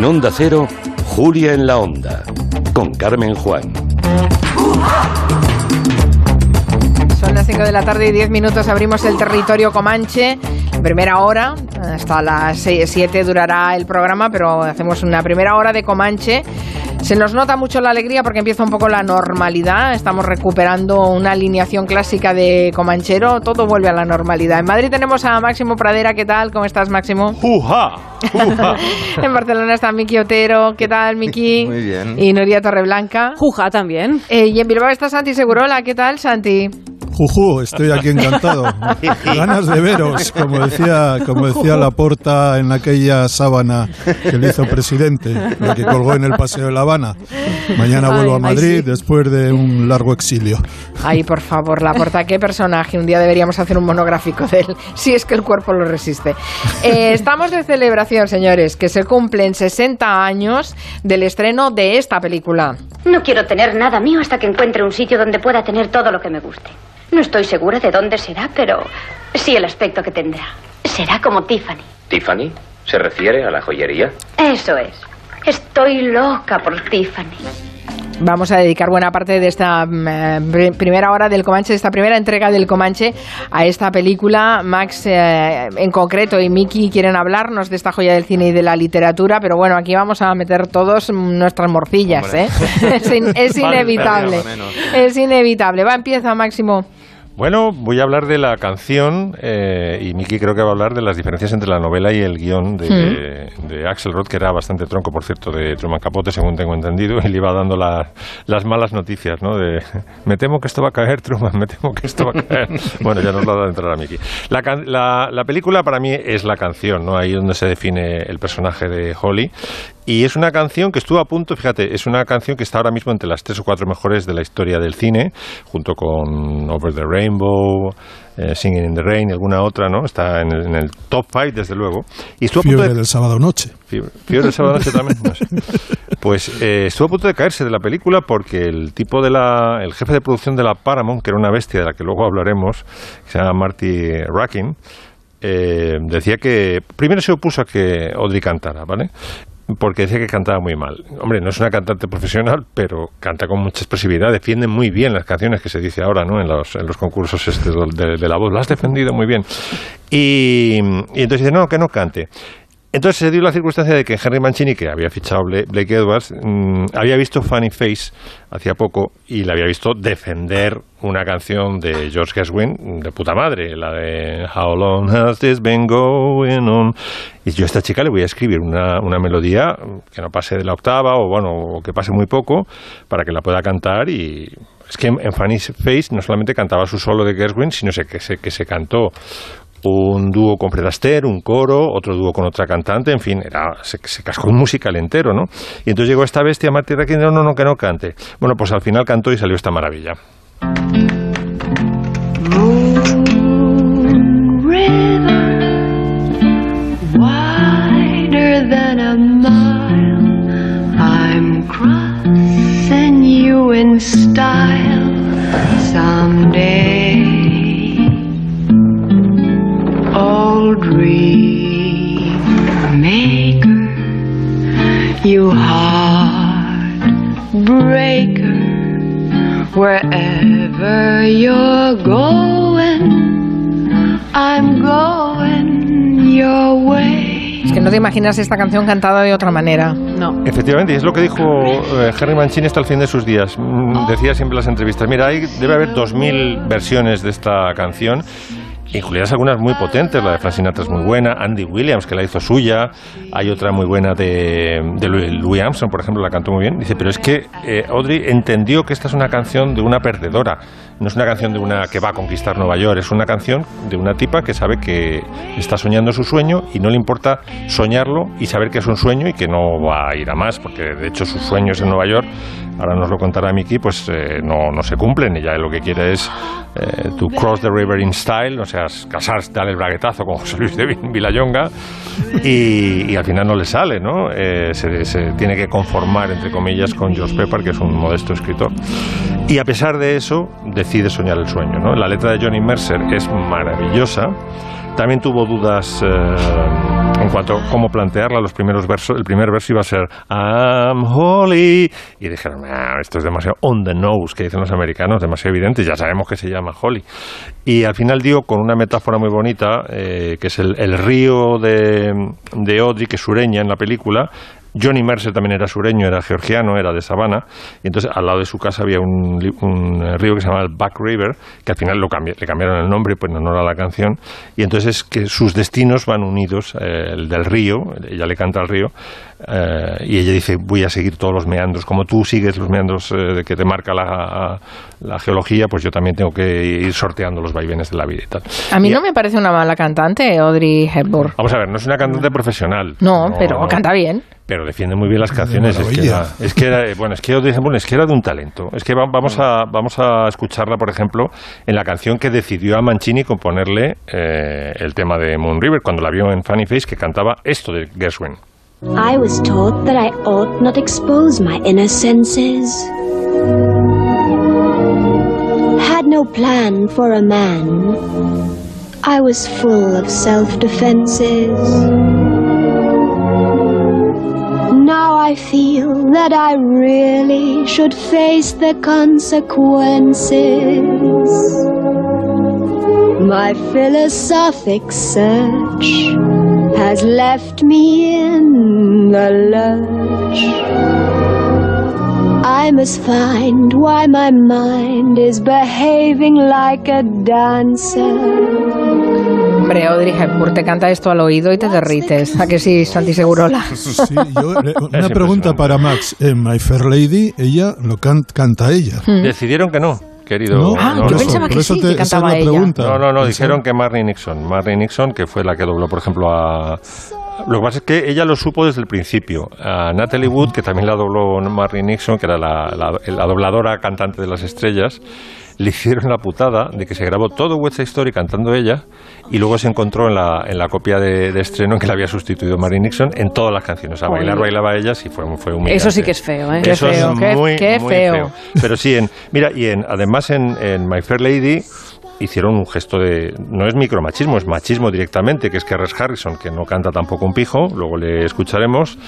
En Onda Cero, Julia en la Onda, con Carmen Juan. Son las 5 de la tarde y 10 minutos. Abrimos el territorio Comanche. Primera hora, hasta las 7 durará el programa, pero hacemos una primera hora de Comanche. Se nos nota mucho la alegría porque empieza un poco la normalidad. Estamos recuperando una alineación clásica de Comanchero. Todo vuelve a la normalidad. En Madrid tenemos a Máximo Pradera. ¿Qué tal? ¿Cómo estás, Máximo? ¡Juja! ¡Juja! en Barcelona está Miki Otero. ¿Qué tal, Miki? Muy bien. Y Nuria Torreblanca. Juja también. Eh, y en Bilbao está Santi Segurola. ¿Qué tal, Santi? Juju, estoy aquí encantado. Ganas de veros, como decía, como decía Laporta en aquella sábana que le hizo presidente, la que colgó en el Paseo de La Habana. Mañana Ay, vuelvo a ay, Madrid sí. después de un largo exilio. Ay, por favor, Laporta, qué personaje. Un día deberíamos hacer un monográfico de él, si es que el cuerpo lo resiste. Eh, estamos de celebración, señores, que se cumplen 60 años del estreno de esta película. No quiero tener nada mío hasta que encuentre un sitio donde pueda tener todo lo que me guste. No estoy segura de dónde será, pero sí el aspecto que tendrá. Será como Tiffany. ¿Tiffany? ¿Se refiere a la joyería? Eso es. Estoy loca por Tiffany. Vamos a dedicar buena parte de esta mm, eh, pri- primera hora del Comanche, de esta primera entrega del Comanche a esta película. Max eh, en concreto y Miki quieren hablarnos de esta joya del cine y de la literatura, pero bueno, aquí vamos a meter todos nuestras morcillas. ¿eh? es, in- es inevitable. Es inevitable. Va, empieza, Máximo. Bueno, voy a hablar de la canción eh, y Miki creo que va a hablar de las diferencias entre la novela y el guion de, de Axel Roth, que era bastante tronco, por cierto, de Truman Capote, según tengo entendido, y le iba dando la- las malas noticias, ¿no? De, me temo que esto va a caer, Truman, me temo que esto va a caer. bueno, ya nos lo ha dado entrar a Miki. La, la, la película para mí es la canción, ¿no? Ahí donde se define el personaje de Holly. Y es una canción que estuvo a punto, fíjate, es una canción que está ahora mismo entre las tres o cuatro mejores de la historia del cine, junto con Over the Rainbow, eh, Singing in the Rain y alguna otra, ¿no? Está en el, en el top five, desde luego. Y estuvo a punto Fiebre de... del sábado noche. Fiebre, fiebre del sábado noche también. no sé. Pues eh, estuvo a punto de caerse de la película porque el tipo de la, el jefe de producción de la Paramount, que era una bestia de la que luego hablaremos, que se llama Marty Rackin, eh, decía que primero se opuso a que Audrey cantara, ¿vale? Porque decía que cantaba muy mal. Hombre, no es una cantante profesional, pero canta con mucha expresividad, defiende muy bien las canciones que se dice ahora, ¿no? En los, en los concursos este de, de la voz, lo has defendido muy bien. Y, y entonces dice, no, que no cante. Entonces se dio la circunstancia de que Henry Mancini, que había fichado Bla- Blake Edwards, mm, había visto Funny Face hacía poco y le había visto defender una canción de George Gershwin de puta madre, la de How long has this been going on? Y yo a esta chica le voy a escribir una, una melodía que no pase de la octava o bueno, que pase muy poco para que la pueda cantar y es que en, Funny Face no solamente cantaba su solo de Gershwin, sino que se, que se cantó un dúo con Fred Astaire, un coro, otro dúo con otra cantante, en fin, era, se, se cascó un musical entero, ¿no? Y entonces llegó esta bestia, Marty Rakin, no, no, no, que no cante. Bueno, pues al final cantó y salió esta maravilla. wider than a mile. I'm crossing you in style you heartbreaker, wherever you're going. I'm going your way. Es que no te imaginas esta canción cantada de otra manera. No. Efectivamente, y es lo que dijo eh, Henry Mancini hasta el fin de sus días. Mm, Decía siempre en las entrevistas, mira, hay, debe haber 2.000 versiones de esta canción, incluidas algunas muy potentes, la de Frank Sinatra es muy buena, Andy Williams, que la hizo suya, hay otra muy buena de, de Louis Armstrong, por ejemplo, la cantó muy bien. Dice, pero es que eh, Audrey entendió que esta es una canción de una perdedora, no es una canción de una que va a conquistar Nueva York, es una canción de una tipa que sabe que está soñando su sueño y no le importa soñarlo y saber que es un sueño y que no va a ir a más, porque de hecho sus sueños en Nueva York, ahora nos lo contará Miki, pues eh, no, no se cumplen. Ella lo que quiere es eh, to cross the river in style, o sea, casarse, darle el braguetazo con José Luis de Vil- Villayonga y, y al final no le sale, ¿no? Eh, se, se tiene que conformar, entre comillas, con George Pepper, que es un modesto escritor. Y a pesar de eso, decide soñar el sueño, ¿no? La letra de Johnny Mercer es maravillosa. También tuvo dudas eh, En cuanto a cómo plantearla, los primeros versos, el primer verso iba a ser I'm Holly. Y dijeron, "Ah, esto es demasiado on the nose, que dicen los americanos, demasiado evidente, ya sabemos que se llama Holly. Y al final dio con una metáfora muy bonita, eh, que es el, el río de, de Audrey, que es sureña en la película, Johnny Mercer también era sureño, era georgiano, era de Savannah, y entonces al lado de su casa había un, un, eh, río que se llamaba el Back River, que al final lo le cambiaron el nombre pues en honor a la canción, y entonces es que sus destinos van unidos, eh, el del río, ella le canta al río, eh, y ella dice, voy a seguir todos los meandros, como tú sigues los meandros eh, que te marca la, la geología, pues yo también tengo que ir sorteando los vaivenes de la vida y tal. A mí Y- no me parece una mala cantante, Audrey Hepburn. Vamos a ver, no es una cantante profesional. No, pero canta bien. Pero defiende muy bien las canciones. Es que, era, es que era, eh, bueno, es que Audrey Hepburn es que era de un talento. Es que va- vamos a, vamos a escucharla, por ejemplo, en la canción que decidió a Mancini componerle eh, el tema de Moon River, cuando la vio en Funny Face, que cantaba esto de Gershwin. I was taught that I ought not expose my inner senses. Had no plan for a man. I was full of self defenses. Now I feel that I really should face the consequences. My philosophic search has left me in the lurch. I must find why my mind is behaving like a dancer. Hombre, Audrey Hepburn te canta esto al oído y te derrites. ¿A que sí, Santi Segurola? Sí, yo, eh, una pregunta para Max. En My Fair Lady, ella lo can- canta ella. Decidieron que no, querido. ¿No? Ah, no, yo no. pensaba que por eso sí, te- que esa es cantaba la ella. pregunta. No, no, no, dijeron que Marnie Nixon. Marnie Nixon, que fue la que dobló, por ejemplo, a... Lo que pasa es que ella lo supo desde el principio. A Natalie Wood, que también la dobló Marnie Nixon, que era la, la- la dobladora cantante de las estrellas, le hicieron la putada de que se grabó todo West Side Story cantando ella y luego se encontró en la, en la copia de, de estreno en que la había sustituido Marnie Nixon en todas las canciones. A bailar bailaba ella, sí fue, fue humillante. Eso sí que es feo, ¿eh? Qué feo, es qué- muy, qué muy feo. Pero sí, en, mira, y en, además en, en My Fair Lady hicieron un gesto de... No es micromachismo, es machismo directamente, que es que Res Harrison, que no canta tampoco un pijo, luego le escucharemos,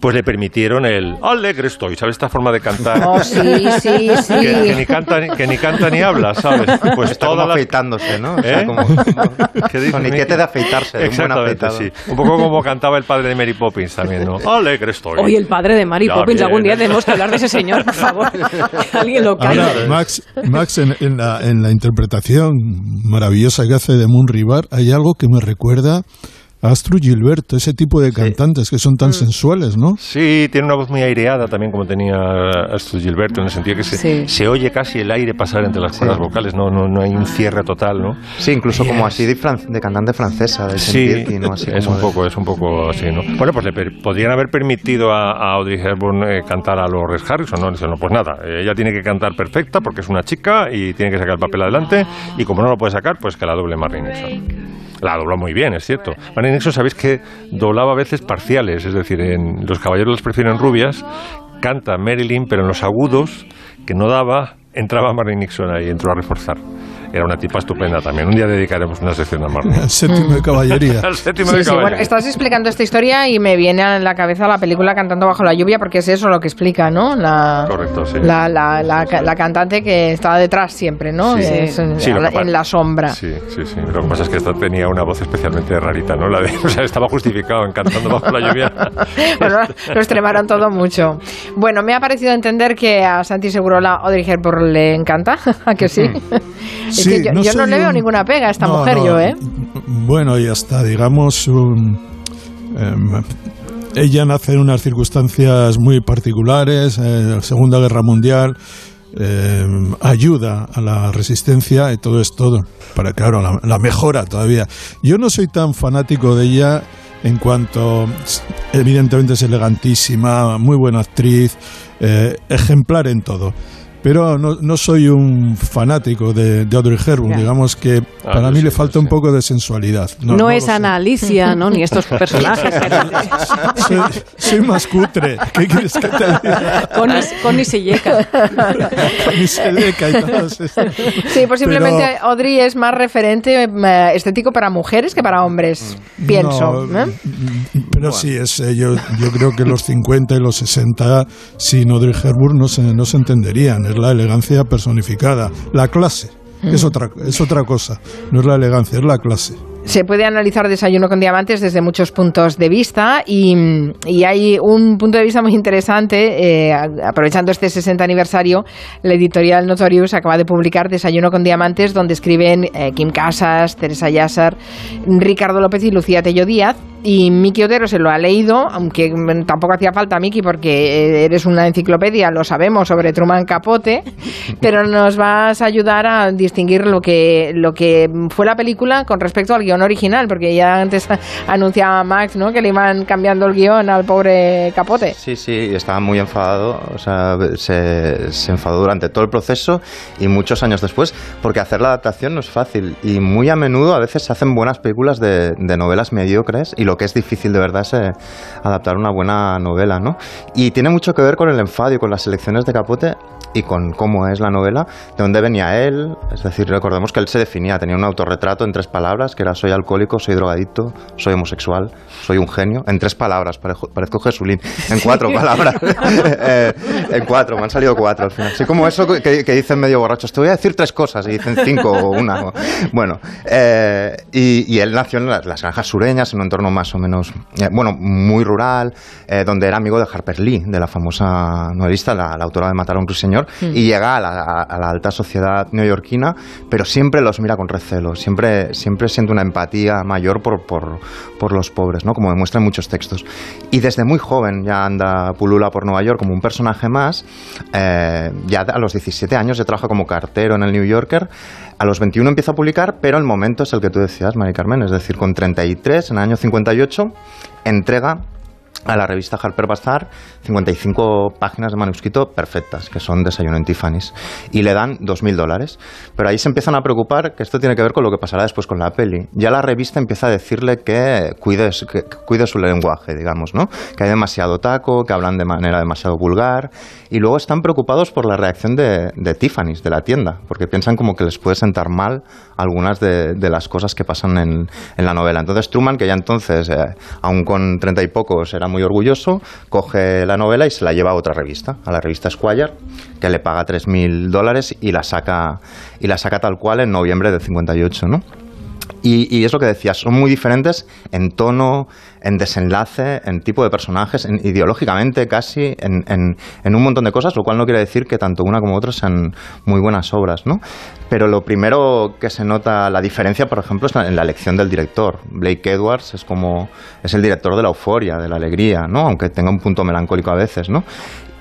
pues le permitieron el alegre estoy, ¿sabes? Esta forma de cantar. Oh, sí, sí, sí. Que, que ni canta, ni- que ni canta ni habla, ¿sabes? Pues Está como las... afeitándose, ¿no? O sea, ¿Eh? como, de afeitarse, un buen Exactamente, afeitado. sí. Un poco como cantaba el padre de Mary Poppins también, ¿no? Alegre estoy. Hoy el padre de Mary Ya Poppins, algún día tenemos que hablar de ese señor, por favor. Alguien lo. Ahora, Max, Max en, en la, en la interpretación maravillosa que hace de Moon River, hay algo que me recuerda a Astrid Gilberto, ese tipo de cantantes que son Mm. tan sensuales, ¿no? Sí, tiene una voz muy aireada también, como tenía Astrid Gilberto, en el sentido que se, Sí. se oye casi el aire pasar entre las cuerdas vocales, no, no, no hay un cierre total, ¿no? Sí, incluso como así de, fran- de cantante francesa, de Sí. Así es como un de- poco, es un poco así, ¿no? Bueno, pues le podrían haber permitido a, a Audrey Hepburn eh, cantar a los Red Harrison, ¿no? Dicen, no, pues nada, ella tiene que cantar perfecta porque es una chica y tiene que sacar el papel adelante y como no lo puede sacar, pues que la doble Marilyn Nixon. La dobló muy bien, es cierto. Marilyn Nixon, sabéis que doblaba a veces parciales, es decir, en Los caballeros las prefieren rubias, canta Marilyn, pero en los agudos que no daba, entraba Marilyn Nixon ahí, entró a reforzar. Era una tipa estupenda también. Un día dedicaremos una sección a Marilyn. El séptimo de caballería. Al séptimo Sí, de sí, bueno, caballería. estás explicando esta historia y me viene a la cabeza la película Cantando bajo la lluvia porque es eso lo que explica, ¿no? La, Correcto, sí. la, la, la, la cantante que está detrás siempre, ¿no? Sí. Es en, Sí, la- en sombra. Sí, sí, sí. Lo que pasa es que esta tenía una voz especialmente rarita, ¿no? La de, o sea, estaba justificado en cantando bajo la lluvia. bueno, lo extremaron todo mucho. Bueno, me ha parecido entender que a Santi Segurola Audrey Hepburn le encanta, ¿a que sí? es Sí, que yo yo no, le veo un- ninguna pega a esta No, mujer, no, yo, ¿eh? Bueno, y hasta, digamos, un, em, ella nace en unas circunstancias muy particulares, en la Segunda Guerra Mundial, em, ayuda a la resistencia y todo es todo, para, claro, la, la mejora todavía. Yo no soy tan fanático de ella en cuanto, evidentemente es elegantísima, muy buena actriz, eh, ejemplar en todo. Pero no, no soy un fanático de, de Audrey Hepburn. Ya. Digamos que Ah, para mí sí, le falta sí. un poco de sensualidad. No, es. Ana Alicia, ¿no? Ni estos personajes. Soy, soy más cutre. ¿Qué quieres que te diga? Connie, Connie Selleca. Ni Selleca y todos estos. Sí, posiblemente Pero- Audrey es más referente eh, estético para mujeres que para hombres, pienso. No, ¿eh? Pero sí, es, eh, yo, yo creo que los 50 y los 60 sin Audrey Hepburn no se, no se entenderían. Es la elegancia personificada. La clase es, otra, es otra cosa. No es la elegancia, es la clase. Se puede analizar Desayuno con Diamantes desde muchos puntos de vista y, y hay un punto de vista muy interesante. eh, aprovechando este 60 aniversario, la editorial Notorious acaba de publicar Desayuno con Diamantes, donde escriben eh, Kim Casas, Teresa Yassar, Ricardo López y Lucía Tello Díaz. Y Miki Otero se lo ha leído, aunque tampoco hacía falta, Miki, porque eh, eres una enciclopedia, lo sabemos, sobre Truman Capote, pero nos vas a ayudar a distinguir lo que, lo que fue la película con respecto al guion original, porque ya antes anunciaba Max ¿no? que le iban cambiando el guion al pobre Capote. Sí, sí, estaba muy enfadado, o sea, se, se enfadó durante todo el proceso y muchos años después, porque hacer la adaptación no es fácil y muy a menudo a veces se hacen buenas películas de, de novelas mediocres y lo que es difícil de verdad es eh, adaptar una buena novela, ¿no? Y tiene mucho que ver con el enfado y con las elecciones de Capote y con cómo es la novela, de dónde venía él, es decir, recordemos que él se definía, tenía un autorretrato en tres palabras, que era soy alcohólico, soy drogadicto, soy homosexual, soy un genio, en tres palabras, parejo- parezco Jesulín, en cuatro palabras, Eh, en cuatro, me han salido cuatro al final. Sí, como eso que, que dicen medio borrachos, te voy a decir tres cosas y dicen cinco o una. Bueno, eh, y, y él nació en las, las granjas sureñas, en un entorno más o menos, eh, bueno, muy rural, eh, donde era amigo de Harper Lee, de la famosa novelista, la, la autora de Matar a un ruiseñor, y llega a la, a- a la alta sociedad neoyorquina, pero siempre los mira con recelo, siempre, siempre siente una empatía mayor por, por, por los pobres, ¿no? como demuestran muchos textos. Y desde muy joven ya anda pulula por Nueva York como un personaje más, eh, ya a los 17 años ya trabaja como cartero en el New Yorker, a los 21 empieza a publicar, pero el momento es el que tú decías, Mari Carmen, es decir, con 33, en el año 58, entrega a la revista Harper Bazaar 55 páginas de manuscrito perfectas, que son Desayuno en Tiffany's, y le dan 2.000 dólares. Pero ahí se empiezan a preocupar que esto tiene que ver con lo que pasará después con la peli. Ya la revista empieza a decirle que cuide, que cuide su lenguaje, digamos, ¿no? Que hay demasiado taco, que hablan de manera demasiado vulgar, y luego están preocupados por la reacción de, de Tiffany's, de la tienda, porque piensan como que les puede sentar mal algunas de, de las cosas que pasan en, en la novela. Entonces Truman, que ya entonces, eh, aún con treinta y pocos, era muy orgulloso, coge la novela y se la lleva a otra revista, a la revista Squire, que le paga 3.000 dólares y la saca y la saca tal cual en noviembre del 58, ¿no? Y, y es lo que decías, son muy diferentes en tono, en desenlace, en tipo de personajes, en- ideológicamente casi, en, en- en un montón de cosas, lo cual no quiere decir que tanto una como otra sean muy buenas obras, ¿no? Pero lo primero que se nota la diferencia, por ejemplo, es en la elección del director. Blake Edwards es como es el director de la euforia, de la alegría, ¿no? Aunque tenga un punto melancólico a veces, ¿no?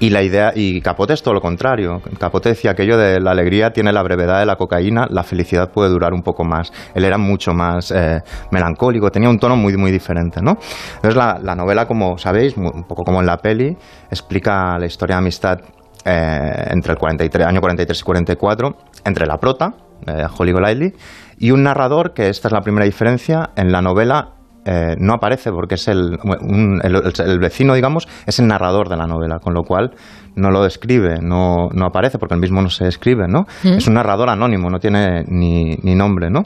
Y la idea y Capote es todo lo contrario. Capote decía aquello de la alegría tiene la brevedad de la cocaína, la felicidad puede durar un poco más. Él era mucho más eh, melancólico, tenía un tono muy muy diferente, ¿no? Entonces la, la novela, como sabéis, un poco como en la peli, explica la historia de amistad eh, entre el 43, año 43 y 44 entre la prota, eh, Holly Golightly, y un narrador que esta es la primera diferencia en la novela eh, no aparece porque es el, un- el vecino, digamos, es el narrador de la novela, con lo cual no lo describe, no, no aparece porque el mismo no se escribe, ¿no? Es un narrador anónimo, no tiene ni, ni nombre, ¿no?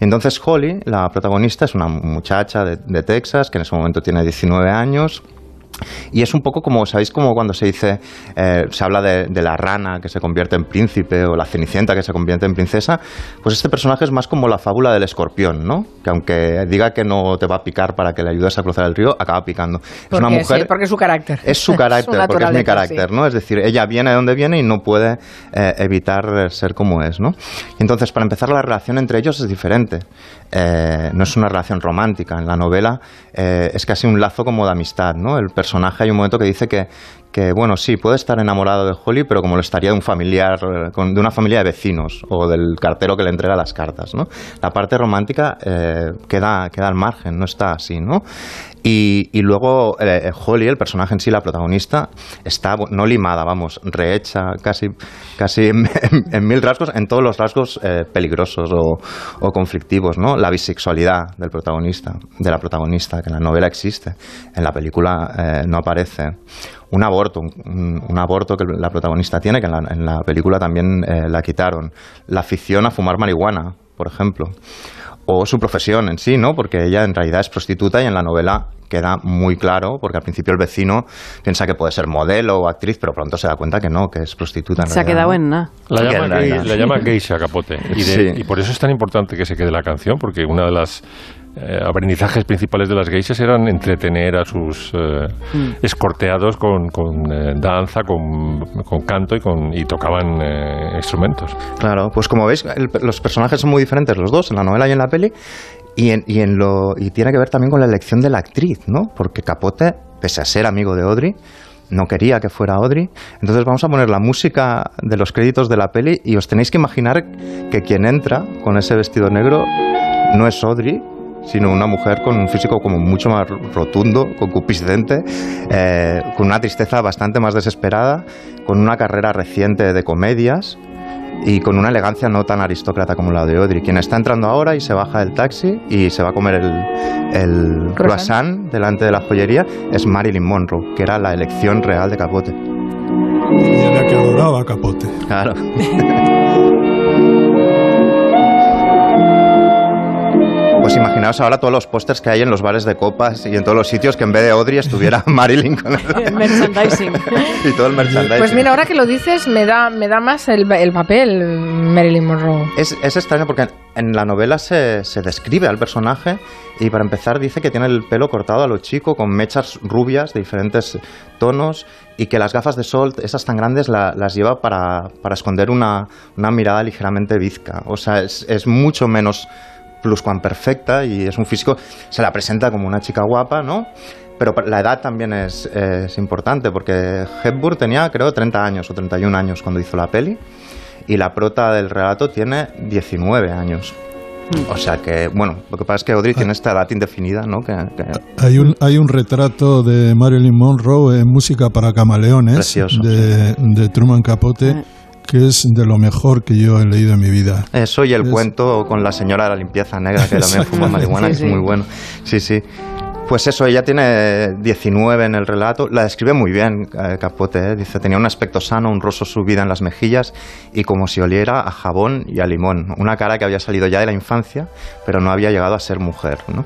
Entonces Holly, la protagonista, es una muchacha de, de Texas que en ese momento tiene 19 años. Y es un poco como, ¿sabéis? Como cuando se dice, eh, se habla de, de la rana que se convierte en príncipe o la cenicienta que se convierte en princesa. Pues este personaje es más como la fábula del escorpión, ¿no? Que aunque diga que no te va a picar para que le ayudes a cruzar el río, acaba picando. Es una mujer. sí, porque es su carácter. Es su carácter, porque es mi carácter, sí. ¿no? Es decir, ella viene de donde viene y no puede eh, evitar ser como es, ¿no? Y entonces, para empezar, la relación entre ellos es diferente. Eh, no es una relación romántica. En la novela eh, es casi un lazo como de amistad, ¿no? El personaje hay un momento que dice que, que, bueno, sí, puede estar enamorado de Holly, pero como lo estaría de un familiar, eh, de una familia de vecinos o del cartero que le entrega las cartas, ¿no? La parte romántica eh, queda, queda al margen, no está así, ¿no? Y, y luego eh, Holly, el personaje en sí, la protagonista, está no limada, vamos, rehecha casi, casi en mil rasgos, en todos los rasgos eh, peligrosos o, o conflictivos, ¿no? La bisexualidad del protagonista, de la protagonista, que en la novela existe, en la película eh, no aparece. Un aborto, un, un aborto que la protagonista tiene, que en la, en la película también eh, la quitaron. La afición a fumar marihuana, por ejemplo o su profesión en sí, ¿no? Porque ella en realidad es prostituta y en la novela queda muy claro, porque al principio el vecino piensa que puede ser modelo o actriz, pero pronto se da cuenta que no, que es prostituta. en Se ha realidad, quedado ¿no? en nada. La llama, la llama geisha Capote. Y, de- Sí. y por eso es tan importante que se quede la canción, porque una de las eh, aprendizajes principales de las geishas eran entretener a sus eh, escorteados con, con, eh, danza, con, con canto y, con, y tocaban eh, instrumentos. Claro, pues como veis, el- los personajes son muy diferentes los dos, en la novela y en la peli, y, en, y, en lo, y tiene que ver también con la elección de la actriz, ¿no? Porque Capote, pese a ser amigo de Audrey, no quería que fuera Audrey. Entonces vamos a poner la música de los créditos de la peli y os tenéis que imaginar que quien entra con ese vestido negro no es Audrey, sino una mujer con un físico como mucho más rotundo, concupiscente, eh, con una tristeza bastante más desesperada, con una carrera reciente de comedias y con una elegancia no tan aristócrata como la de Audrey. Quien está entrando ahora y se baja del taxi y se va a comer el, el croissant delante de la joyería es Marilyn Monroe, que era la elección real de Capote. Y era que adoraba a Capote. Claro. Pues imaginaos ahora todos los pósters que hay en los bares de copas y en todos los sitios que en vez de Audrey estuviera Marilyn con el- Merchandising. y todo el merchandising. Pues mira, ahora que lo dices, me da, me da más el, el papel Marilyn Monroe. Es, es extraño porque en la novela se, se describe al personaje y para empezar dice que tiene el pelo cortado a lo chico con mechas rubias de diferentes tonos y que las gafas de sol, esas tan grandes, la- las lleva para, para esconder una, una mirada ligeramente bizca. O sea, es, es mucho menos pluscuamperfecta y es un físico, se la presenta como una chica guapa, ¿no? Pero la edad también es, es importante porque Hepburn tenía creo 30 años o 31 años cuando hizo la peli y la prota del relato tiene 19 años. O sea que, bueno, lo que pasa es que Audrey tiene esta edad indefinida, ¿no? Que, que- Hay un, hay un retrato de Marilyn Monroe en Música para Camaleones Precioso, de, de Truman Capote que es de lo mejor que yo he leído en mi vida. Eso y el Es- cuento con la señora de la limpieza negra que también fuma marihuana, Sí, que sí. es muy bueno. Sí, sí. Pues eso, ella tiene 19 en el relato. La describe muy bien eh, Capote. ¿eh? Dice, tenía un aspecto sano, un rostro subida en las mejillas y como si oliera a jabón y a limón. Una cara que había salido ya de la infancia, pero no había llegado a ser mujer. ¿no?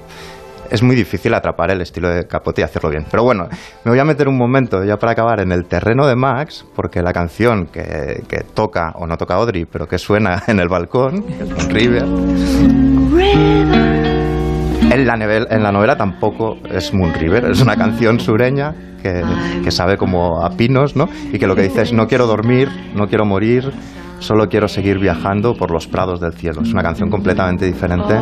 Es muy difícil atrapar el estilo de Capote y hacerlo bien. Pero bueno, me voy a meter un momento ya para acabar en el terreno de Max, porque la canción que, que toca, o no toca Audrey, pero que suena en el balcón, es River, en la, nevel- en la novela tampoco es Moon River, es una canción sureña que, que sabe como a pinos, ¿no? Y que lo que dice es no quiero dormir, no quiero morir, solo quiero seguir viajando por los prados del cielo. Es una canción completamente diferente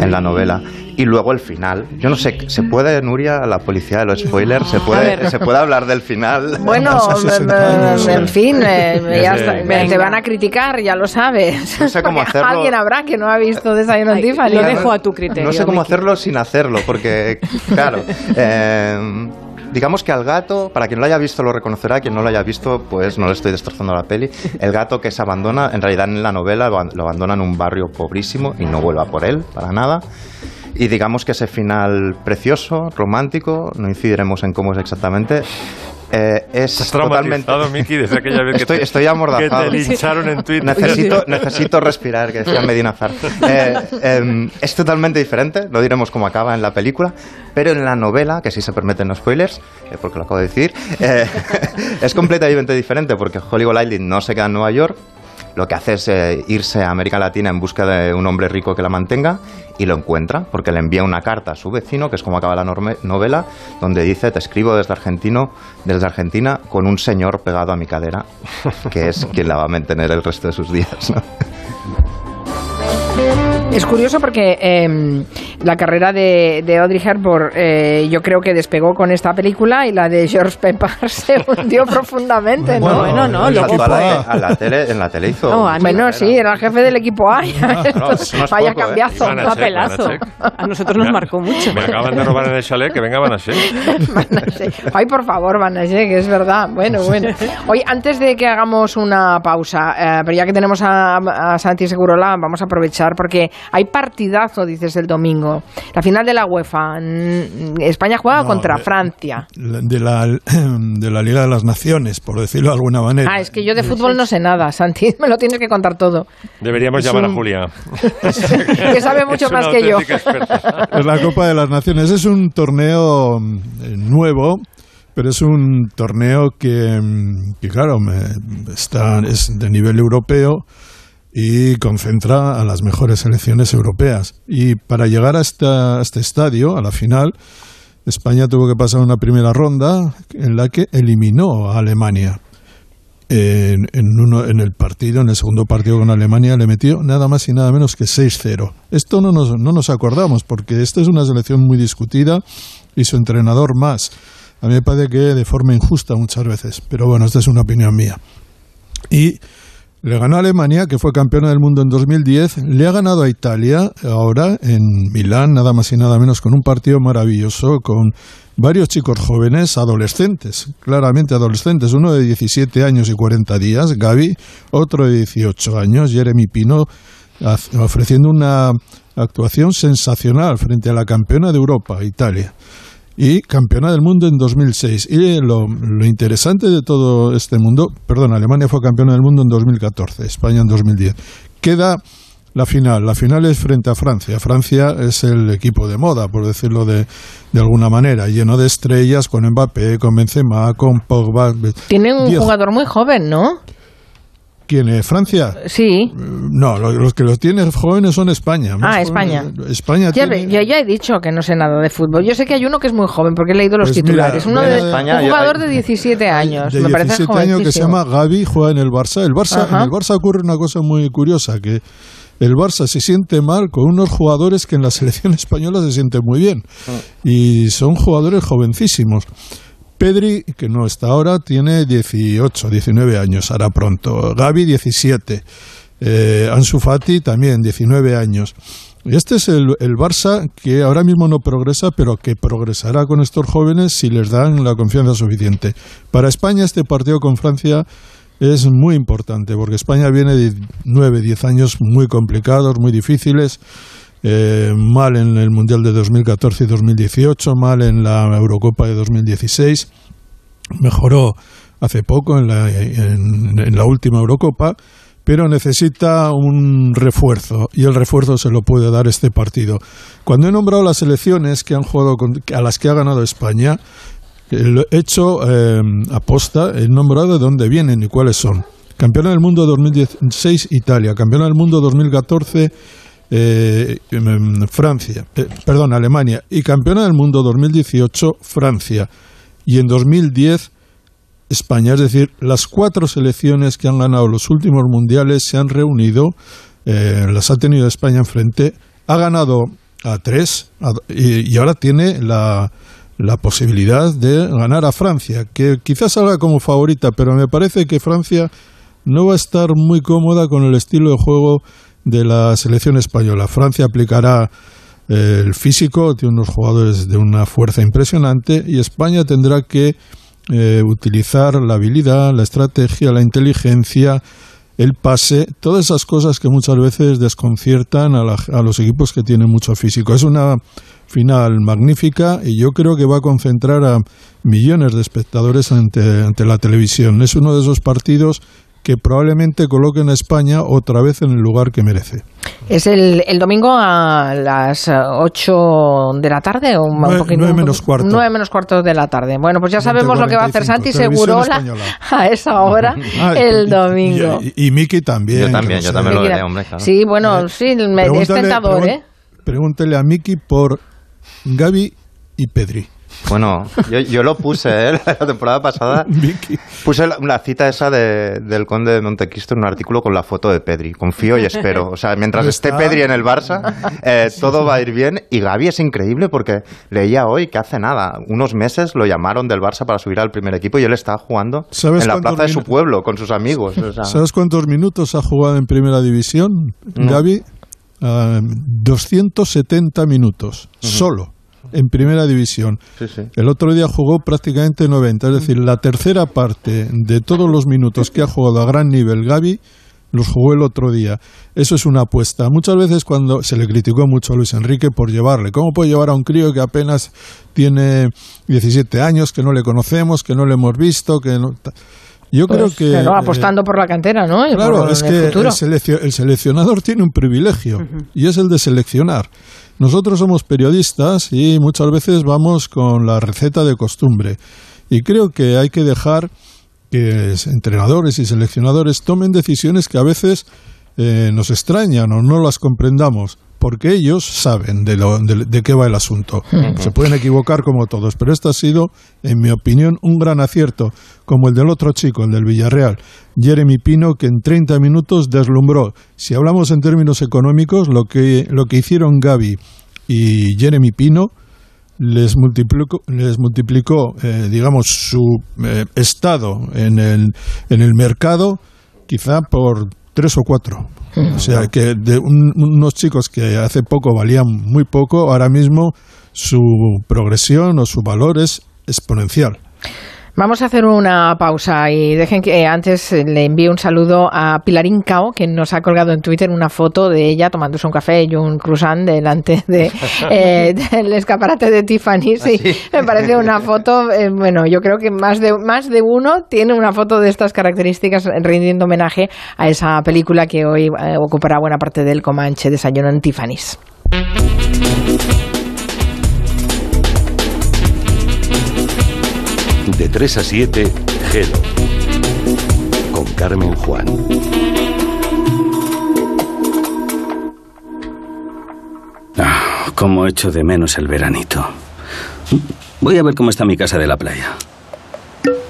en la novela. Y luego el final. Yo no sé, ¿se puede, Nuria, la policía de los spoilers, ¿se puede. ¿se puede hablar del final? Bueno, Hace 60 años, eh, en fin, eh, ya está, te van a criticar, ya lo sabes. No sé cómo hacerlo. Alguien habrá que no ha visto Desayuno en Tiffany. lo ¿no? dejo a tu criterio. No sé cómo hacerlo sin hacerlo, porque, claro, eh, digamos que al gato, para quien lo haya visto lo reconocerá, quien no lo haya visto, pues no le estoy destrozando la peli. El gato que se abandona, en realidad en la novela lo abandona en un barrio pobrísimo y no vuelva por él, para nada. Y digamos que ese final precioso, romántico, no incidiremos en cómo es exactamente, eh, es Estás totalmente... traumatizado, Miki, desde aquella vez que Estoy, te, estoy que amordazado. te lincharon en Twitter. Necesito, necesito respirar, que decía Medina Zar. Eh, em, es totalmente diferente, no diremos cómo acaba en la película, pero en la novela, que sí se permiten los spoilers, eh, porque lo acabo de decir, eh, es completamente diferente, porque Holly Golightly no se queda en Nueva York, lo que hace es eh, irse a América Latina en busca de un hombre rico que la mantenga y lo encuentra porque le envía una carta a su vecino, que es como acaba la novela, donde dice, te escribo desde, Argentino, desde Argentina con un señor pegado a mi cadera, que es quien la va a mantener el resto de sus días. Es curioso porque eh, la carrera de, de Audrey Hepburn eh, yo creo que despegó con esta película y la de George Pepper se hundió profundamente, ¿no? Bueno, no, lo que A, a la tele, en la tele hizo. No, a mí- Bueno, sí, era el jefe del equipo A. Vaya poco, ¿eh? cambiazo. Van a un papelazo. van a nosotros nos marcó mucho. Me acaban de robar en el chalet, que venga, van. Ay, por favor, Banasé, que es verdad. Bueno, bueno. Oye, antes de que hagamos una pausa, eh, pero ya que tenemos a, a Santi Segurola, vamos a aprovechar porque hay partidazo, dices, el domingo. La final de la UEFA. Mm, España juega No, contra de- Francia. de la, de la Liga de las Naciones, por decirlo de alguna manera. Ah, es que yo de fútbol no sé nada, Santi. Me lo tienes que contar todo. Deberíamos Es llamar a Julia. Que sabe mucho Es más que yo. experta. Es la Copa de las Naciones. Es un torneo eh, nuevo, pero es un torneo que, mm, que claro, me- está, es de nivel europeo y concentra a las mejores selecciones europeas. Y para llegar a, esta- este estadio, a la final, España tuvo que pasar una primera ronda en la que eliminó a Alemania. En el partido, en el segundo partido con Alemania, le metió nada más y nada menos que 6-0. Esto no nos, no nos acordamos, porque esta es una selección muy discutida y su entrenador más. A mí me parece que de forma injusta muchas veces, pero bueno, esta es una opinión mía. Y le ganó a Alemania, que fue campeona del mundo en 2010. Le ha ganado a Italia ahora en Milán, nada más y nada menos, con un partido maravilloso, con varios chicos jóvenes, adolescentes, claramente adolescentes. Uno de 17 años y 40 días, Gaby, otro de 18 años, Jeremy Pino, ofreciendo una actuación sensacional frente a la campeona de Europa, Italia y campeona del mundo en 2006. Y lo, lo interesante de todo este mundo, perdón, Alemania fue campeona del mundo en 2014, España en 2010. Queda la final. La final es frente a Francia. Francia es el equipo de moda, por decirlo de, de alguna manera, lleno de estrellas, con Mbappé, con Benzema, con Pogba. Tiene un Diez- jugador muy joven, ¿no? ¿Quién es? ¿Francia? Sí. No, lo- los que los tienen jóvenes son España. Más Ah, jóvenes- España. España Ya, tiene- ve- ya, he dicho que no sé nada de fútbol. Yo sé que hay uno que es muy joven porque he leído los Pues mira, titulares. uno de, España un jugador hay- de 17 años. de me parece 17 años que se llama Gaby, juega en el Barça. El Barça Ajá. en el Barça ocurre una cosa muy curiosa, que el Barça se siente mal con unos jugadores que en la selección española se sienten muy bien. Y son jugadores jovencísimos. Pedri, que no está ahora, tiene 18, 19 años, hará pronto. Gaby, 17. Eh, Ansu Fati también, 19 años. Este es el, el Barça que ahora mismo no progresa, pero que progresará con estos jóvenes si les dan la confianza suficiente. Para España este partido con Francia es muy importante, porque España viene de 9, 10 años muy complicados, muy difíciles. Eh, mal en el Mundial de 2014 y 2018, mal en la Eurocopa de 2016, mejoró hace poco en la, en- en la última Eurocopa, pero necesita un refuerzo y el refuerzo se lo puede dar este partido. Cuando he nombrado las selecciones que han jugado con- a las que ha ganado España, eh, he hecho eh, aposta, he nombrado de dónde vienen y cuáles son. Campeona del mundo 2016 Italia, campeona del mundo 2014 eh, em, Francia, eh, perdón, Alemania. Y campeona del mundo 2018 Francia. Y en 2010 España. Es decir, las cuatro selecciones que han ganado los últimos mundiales se han reunido, eh, las ha tenido España enfrente, ha ganado a tres y, y ahora tiene la, la posibilidad de ganar a Francia, que quizás salga como favorita, pero me parece que Francia no va a estar muy cómoda con el estilo de juego de la selección española. Francia aplicará eh, el físico, tiene unos jugadores de una fuerza impresionante y España tendrá que eh, utilizar la habilidad, la estrategia, la inteligencia, el pase, todas esas cosas que muchas veces desconciertan a, la- a los equipos que tienen mucho físico. Es una final magnífica y yo creo que va a concentrar a millones de espectadores ante, ante la televisión. Es uno de esos partidos que probablemente coloquen a España otra vez en el lugar que merece. Es el, el domingo a las eh, 8 de la tarde o un Nueve- poquito- nueve menos cuarto. 9 menos cuarto de la tarde. Bueno, pues ya sabemos lo que va a hacer 20:45, Santi Segurola a esa hora Ah, el domingo. Y, y, y Miki también. Yo también, lo yo también lo veré, hombre, claro. Sí, bueno, sí, me, es Pregúntale- tentador, pregun- ¿eh? Pregúntele a Miki por Gaby y Pedri. Bueno, yo, yo lo puse, ¿eh? La temporada pasada puse la, la cita esa de- del conde de Montequisto en un artículo con la foto de Pedri. Confío y espero. O sea, mientras esté. Pedri en el Barça, eh, todo va a ir bien. Y Gaby es increíble porque leía hoy que hace nada, unos meses lo llamaron del Barça para subir al primer equipo y él estaba jugando ¿Sabes en la plaza de su pueblo con sus amigos. o sea. ¿Sabes cuántos minutos ha jugado en primera división, No. Gaby? Ah, 270 minutos, solo, en primera división. Sí, sí. El otro día jugó prácticamente 90, es decir, la tercera parte de todos los minutos que ha jugado a gran nivel Gaby los jugó el otro día. Eso es una apuesta. Muchas veces cuando se le criticó mucho a Luis Enrique por llevarle, ¿cómo puede llevar a un crío que apenas tiene 17 años, que no le conocemos, que no le hemos visto, que no... Yo creo Pues, que... claro, eh, apostando por la cantera, ¿no? Y Claro, por es el que el, el seleccionador tiene un privilegio y es el de seleccionar. Nosotros somos periodistas y muchas veces vamos con la receta de costumbre. Y creo que hay que dejar que es- entrenadores y seleccionadores tomen decisiones que a veces eh, nos extrañan o no las comprendamos, porque ellos saben de, lo, de, de qué va el asunto. Se pueden equivocar como todos, pero este ha sido, en mi opinión, un gran acierto, como el del otro chico, el del Villarreal, Jeremy Pino, que en 30 minutos deslumbró. Si hablamos en términos económicos, lo que, lo que hicieron Gaby y Jeremy Pino les multiplicó, les multiplicó eh, digamos, su eh, estado en el, en el mercado quizá por tres o cuatro. O sea, que de un- unos chicos que hace poco valían muy poco, ahora mismo su progresión o su valor es exponencial. Vamos a hacer una pausa y dejen que eh, antes eh, le envíe un saludo a Pilarín Cao, que nos ha colgado en Twitter una foto de ella tomándose un café y un croissant delante de, eh, del escaparate de Tiffany. Sí, me parece una foto, eh, bueno, yo creo que más de, más de uno tiene una foto de estas características rindiendo homenaje a esa película que hoy eh, ocupará buena parte del Comanche, Desayuno en Tiffany's. De 3 a 7, Gelo. Con Carmen Juan. Ah, cómo echo de menos el veranito. Voy a ver cómo está mi casa de la playa.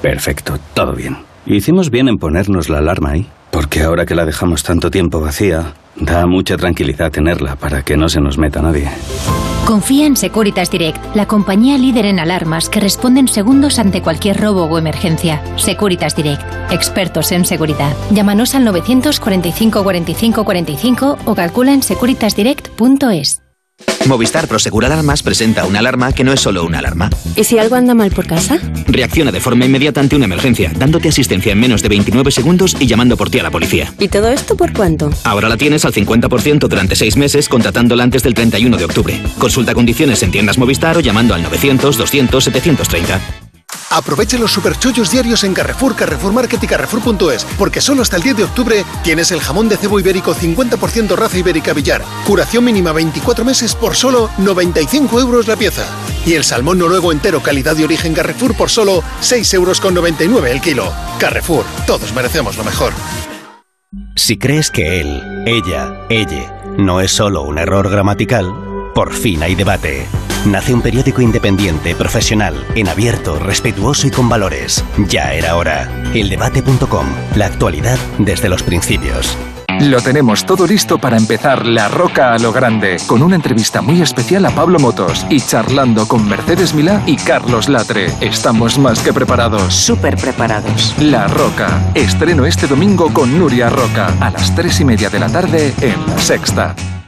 Perfecto, todo bien. Hicimos bien en ponernos la alarma ahí, porque ahora que la dejamos tanto tiempo vacía, da mucha tranquilidad tenerla para que no se nos meta nadie. Confía en Securitas Direct, la compañía líder en alarmas que responde en segundos ante cualquier robo o emergencia. Securitas Direct, expertos en seguridad. Llámanos al 945 45 45 o calcula en securitasdirect.es. Movistar Prosegur Alarmas presenta una alarma que no es solo una alarma. ¿Y si algo anda mal por casa? Reacciona de forma inmediata ante una emergencia, dándote asistencia en menos de 29 segundos y llamando por ti a la policía. ¿Y todo esto por cuánto? Ahora la tienes al 50% durante 6 meses contratándola antes del 31 de octubre. Consulta condiciones en tiendas Movistar o llamando al 900 200 730. Aproveche los superchollos diarios en Carrefour, Carrefour Market y Carrefour.es, porque solo hasta el 10 de octubre tienes el jamón de cebo ibérico 50% raza ibérica billar. Curación mínima 24 meses por solo 95 euros la pieza. Y el salmón noruego entero calidad de origen Carrefour por solo 6 euros con 99 el kilo. Carrefour, todos merecemos lo mejor. Si crees que él, ella, ella no es solo un error gramatical, por fin hay debate. Nace un periódico independiente, profesional, en abierto, respetuoso y con valores. Ya era hora. Eldebate.com. La actualidad desde los principios. Lo tenemos todo listo para empezar La Roca a lo grande, con una entrevista muy especial a Pablo Motos y charlando con Mercedes Milá y Carlos Latre. Estamos más que preparados. Súper preparados. La Roca, estreno este domingo con Nuria Roca, a las tres y media de la tarde en La Sexta.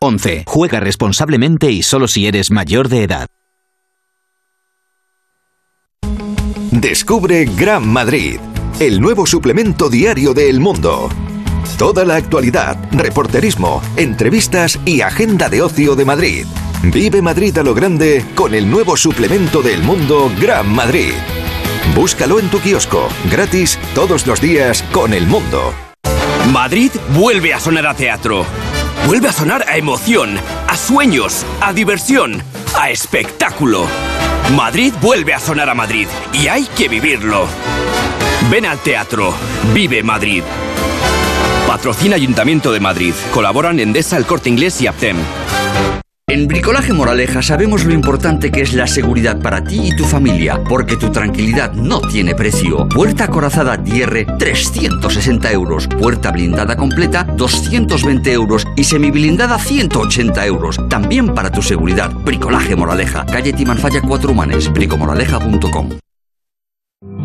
11. Juega responsablemente y solo si eres mayor de edad. Descubre Gran Madrid, el nuevo suplemento diario de El Mundo. Toda la actualidad, reporterismo, entrevistas y agenda de ocio de Madrid. Vive Madrid a lo grande con el nuevo suplemento de El Mundo Gran Madrid. Búscalo en tu kiosco, gratis, todos los días, con El Mundo. Madrid vuelve a sonar a teatro. Vuelve a sonar a emoción, a sueños, a diversión, a espectáculo. Madrid vuelve a sonar a Madrid y hay que vivirlo. Ven al teatro. Vive Madrid. Patrocina Ayuntamiento de Madrid. Colaboran Endesa, El Corte Inglés y Aptem. En Bricolaje Moraleja sabemos lo importante que es la seguridad para ti y tu familia, porque tu tranquilidad no tiene precio. Puerta acorazada Tierre, 360 euros. Puerta blindada completa, 220 euros. Y semiblindada, 180 euros. También para tu seguridad. Bricolaje Moraleja, calle Timanfaya 4 Humanes, bricomoraleja.com.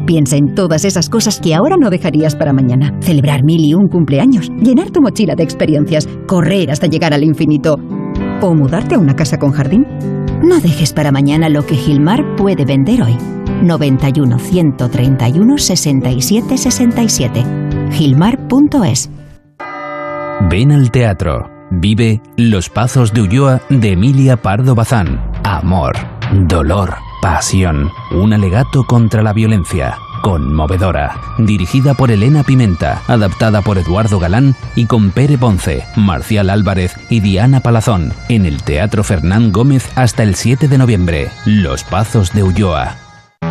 Piensa en todas esas cosas que ahora no dejarías para mañana. Celebrar mil y un cumpleaños, llenar tu mochila de experiencias, correr hasta llegar al infinito o mudarte a una casa con jardín. No dejes para mañana lo que Gilmar puede vender hoy. 91 131 67 67. Gilmar.es Ven al teatro. Vive Los Pazos de Ulloa de Emilia Pardo Bazán. Amor, dolor, pasión. Un alegato contra la violencia. Conmovedora. Dirigida por Elena Pimenta. Adaptada por Eduardo Galán y con Pere Ponce, Marcial Álvarez y Diana Palazón. En el Teatro Fernán Gómez hasta el 7 de noviembre. Los Pazos de Ulloa.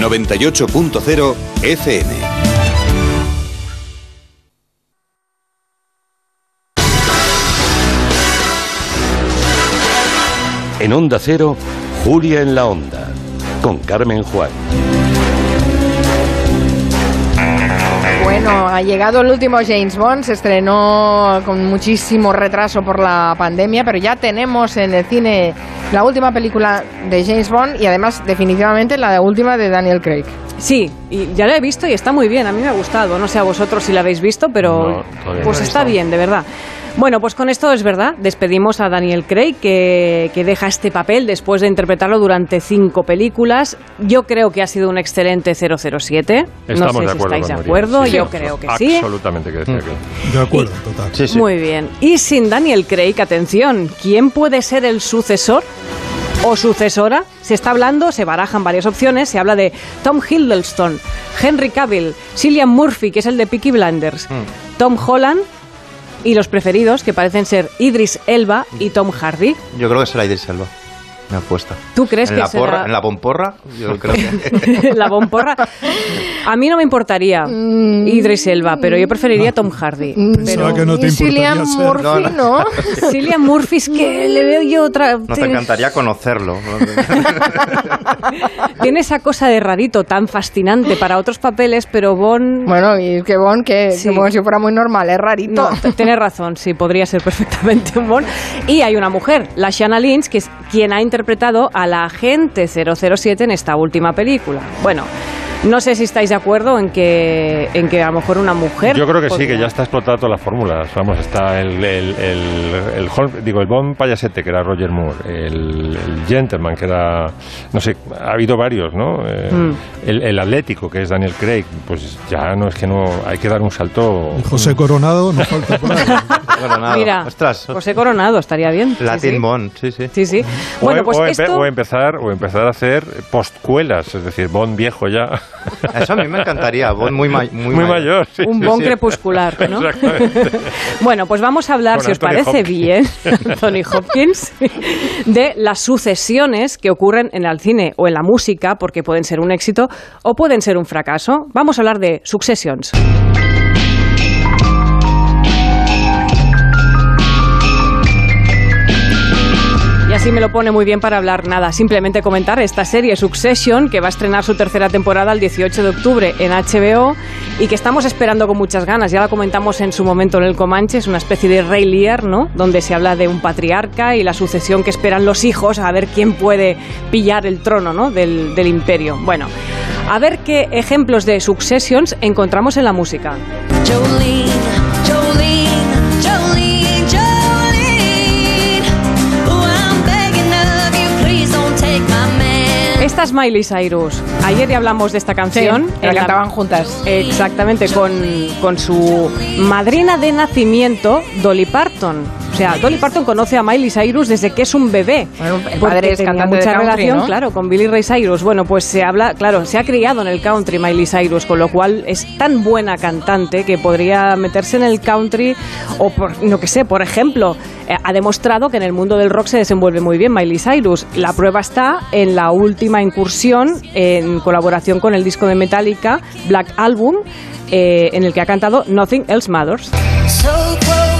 98.0 FM. En Onda Cero, Julia en la Onda, con Carmen Juan. Bueno, ha llegado el último James Bond, se estrenó con muchísimo retraso por la pandemia, pero ya tenemos en el cine la última película de James Bond y además definitivamente la última de Daniel Craig. Sí, y ya la he visto y está muy bien, a mí me ha gustado, no sé a vosotros si la habéis visto, pero No, pues está visto. bien, de verdad. Bueno, pues con esto es verdad, despedimos a Daniel Craig, que, que deja este papel después de interpretarlo durante cinco películas. Yo creo que ha sido un excelente 007. Estamos no sé de si acuerdo estáis de acuerdo, Sí, yo sí. creo que sí. Absolutamente que decía que. De acuerdo, total. Muy bien. Y sin Daniel Craig, atención, ¿quién puede ser el sucesor? O sucesora, se está hablando, se barajan varias opciones, se habla de Tom Hiddleston, Henry Cavill, Cillian Murphy, que es el de Peaky Blinders, Tom Holland y los preferidos, que parecen ser Idris Elba y Tom Hardy. Yo creo que será Idris Elba. Me apuesta. ¿Tú crees en que la será- porra, En la pomporra, yo creo que... la bomporra. A mí no me importaría Idris Elba, pero yo preferiría Tom Hardy. Pero... que no te Cillian importaría ser. Murphy, ¿no? Cillian Murphy es que le veo yo otra... Nos encantaría conocerlo. Tiene esa cosa de rarito tan fascinante para otros papeles, pero Bon... Bueno, y que Bond, que Sí. como si fuera muy normal, es rarito. No, tienes razón, sí, podría ser perfectamente un Bond. Y hay una mujer, la Shanna Lynch, que es quien ha interpretado a la agente 007 en esta última película. Bueno, no sé si estáis de acuerdo en que, en que a lo mejor una mujer... Yo creo que sí, que ya está explotado todas las fórmulas. Vamos, está el, el, el, el digo, el Bond payasete, que era Roger Moore, el, el Gentleman, que era, no sé, ha habido varios, ¿no? Eh, Mm. el, el Atlético, que es Daniel Craig, pues ya no es que no, hay que dar un salto. José Coronado, no falta por ahí. Coronado. Mira, Ostras. José Coronado, estaría bien. Latin sí. Bond, sí, sí. Sí, sí. O, Bueno, pues o empe- esto... o empezar, o empezar a hacer postcuelas, es decir, Bond viejo ya. Eso a mí me encantaría. Bond muy, ma- muy, Muy mayor, sí, un sí, bon sí. crepuscular, ¿no? Exactamente. Bueno, pues vamos a hablar, Con si os Anthony parece Hopkins. bien, Tony Hopkins, de las sucesiones que ocurren en el cine o en la música, porque pueden ser un éxito o pueden ser un fracaso. Vamos a hablar de Successions. Así me lo pone muy bien para hablar nada, simplemente comentar esta serie Succession, que va a estrenar su tercera temporada el 18 de octubre en HBO y que estamos esperando con muchas ganas. Ya la comentamos en su momento en el Comanche, es una especie de Rey Lear, ¿no? Donde se habla de un patriarca y la sucesión que esperan los hijos a ver quién puede pillar el trono, ¿no? Del, del imperio. Bueno, a ver qué ejemplos de Successions encontramos en la música. Jolene, Esta es Miley Cyrus. Ayer ya hablamos de esta canción. Sí, la cantaban juntas. Exactamente, con, con su madrina de nacimiento, Dolly Parton. O sea, Dolly Parton conoce a Miley Cyrus desde que es un bebé. el porque padre es tenía cantante de mucha country, relación, ¿no? claro, con Billy Ray Cyrus. Bueno, pues se habla, claro, se ha criado en el country Miley Cyrus, con lo cual es tan buena cantante que podría meterse en el country o, por, no que sé, por ejemplo, eh, ha demostrado que en el mundo del rock se desenvuelve muy bien Miley Cyrus. La prueba está en la última incursión en colaboración con el disco de Metallica, Black Album, eh, en el que ha cantado Nothing Else Matters. So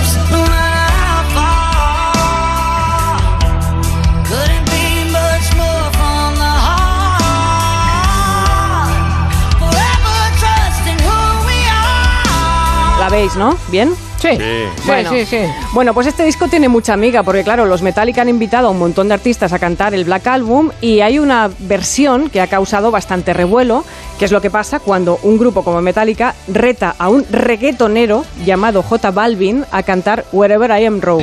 ¿La veis, no? ¿Bien? Sí. Bueno, sí, sí. Bueno, pues este disco tiene mucha amiga, porque claro, los Metallica han invitado a un montón de artistas a cantar el Black Album y hay una versión que ha causado bastante revuelo, que es lo que pasa cuando un grupo como Metallica reta a un reggaetonero llamado J Balvin a cantar Wherever I Am Raw.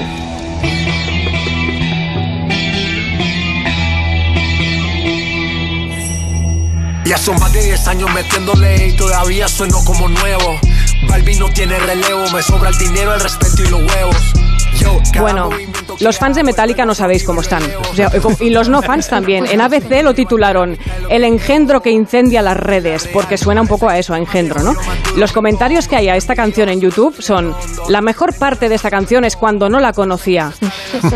Ya son más de 10 años metiéndole y todavía sueno como nuevo. Balvin no tiene relevo, me sobra el dinero, el respeto y los huevos. Bueno, los fans de Metallica no sabéis cómo están. Y los no fans también. En ABC lo titularon El engendro que incendia las redes, porque suena un poco a eso, a engendro, ¿no? Los comentarios que hay a esta canción en YouTube son La mejor parte de esta canción es cuando no la conocía.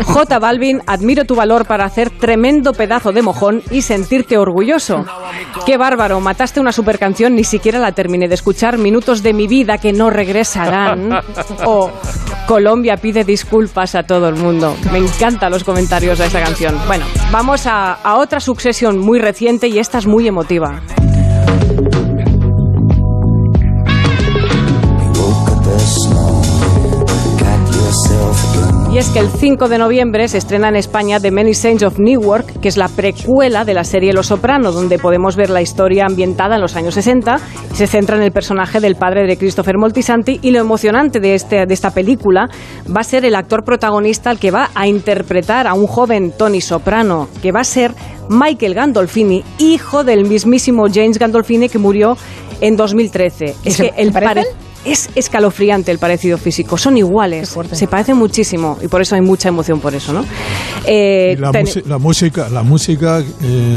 J Balvin, admiro tu valor para hacer tremendo pedazo de mojón y sentirte orgulloso. Qué bárbaro, mataste una super canción, ni siquiera la terminé de escuchar, minutos de mi vida que no regresarán. O Colombia pide disculpas a todo el mundo. Me encantan los comentarios de esta canción. Bueno, vamos a, a otra sucesión muy reciente y esta es muy emotiva. Y es que el 5 de noviembre se estrena en España The Many Saints of Newark, que es la precuela de la serie Los Soprano, donde podemos ver la historia ambientada en los años 60. Se centra en el personaje del padre de Christopher Moltisanti y lo emocionante de, este, de esta película va a ser el actor protagonista al que va a interpretar a un joven Tony Soprano, que va a ser Michael Gandolfini, hijo del mismísimo James Gandolfini que murió en 2013. Es que el se parecen? pare- es escalofriante el parecido físico, son iguales, se parecen muchísimo y por eso hay mucha emoción por eso, ¿no? Eh, la, ten- la música, la música, eh,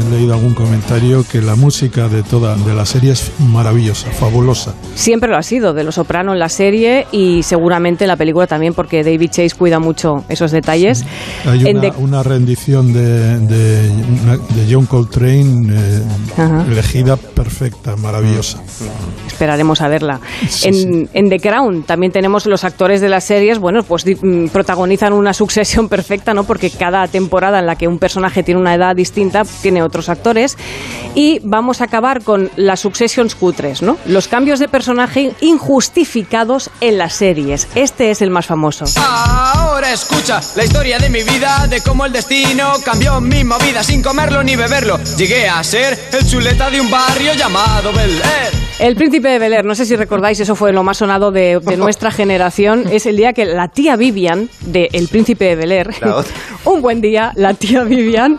he leído algún comentario que la música de toda de la serie es maravillosa, fabulosa. siempre lo ha sido, de Los Soprano en la serie y seguramente en la película también porque David Chase cuida mucho esos detalles. Hay En una, The- una rendición de, de, de John Coltrane eh, elegida perfecta, maravillosa. Esperaremos a verla. en, en The Crown también tenemos los actores de las series, bueno, pues mm, protagonizan una sucesión perfecta, ¿no? Porque cada temporada en la que un personaje tiene una edad distinta, tiene otros actores. Y vamos a acabar con las successions cutres, ¿no? Los cambios de personaje injustificados en las series. Este es el más famoso. Ahora escucha la historia de mi vida, de cómo el destino cambió mi movida sin comerlo ni beberlo. Llegué a ser el chuleta de un barrio llamado Bel Air. El príncipe de Bel Air, no sé si recordáis, eso fue lo más sonado de, de nuestra generación, es el día que la tía Vivian de El príncipe de Bel Air, un buen día, la tía Vivian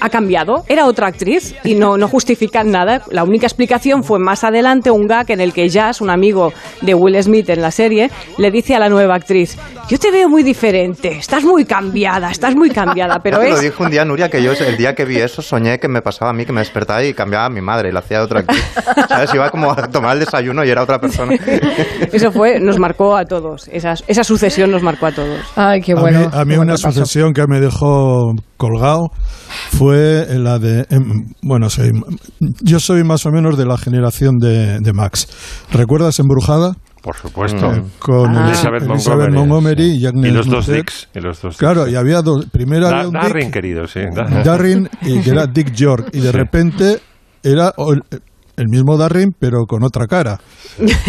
ha cambiado, era otra actriz y no, no justifican nada. La única explicación fue más adelante un gag en el que Jazz, un amigo de Will Smith en la serie, le dice a la nueva actriz, yo te veo muy diferente, estás muy cambiada, estás muy cambiada, pero Ya te lo es... dijo un día, Nuria, que yo el día que vi eso soñé que me pasaba a mí, que me despertaba y cambiaba a mi madre y la hacía de otra actriz. ¿Sabes? Iba como a tomar el desayuno y era otra persona. Eso fue, nos marcó a todos, esa, esa sucesión nos marcó a todos. Ay, qué a mí, a mí una sucesión que me dejó colgado fue la de... em, bueno, soy, yo soy más o menos de la generación de, de Max. ¿Recuerdas Embrujada? Por supuesto. Eh, con Ah. Elizabeth, Elizabeth Montgomery, Montgomery, y sí. Agnes Y los dos. Dicks, y los dos Claro, y había dos. Primero Da- había un Darrin, Dick, querido, sí. Darrin, y que era Dick York. Y de Sí. repente era el, mismo Darrin, pero con otra cara.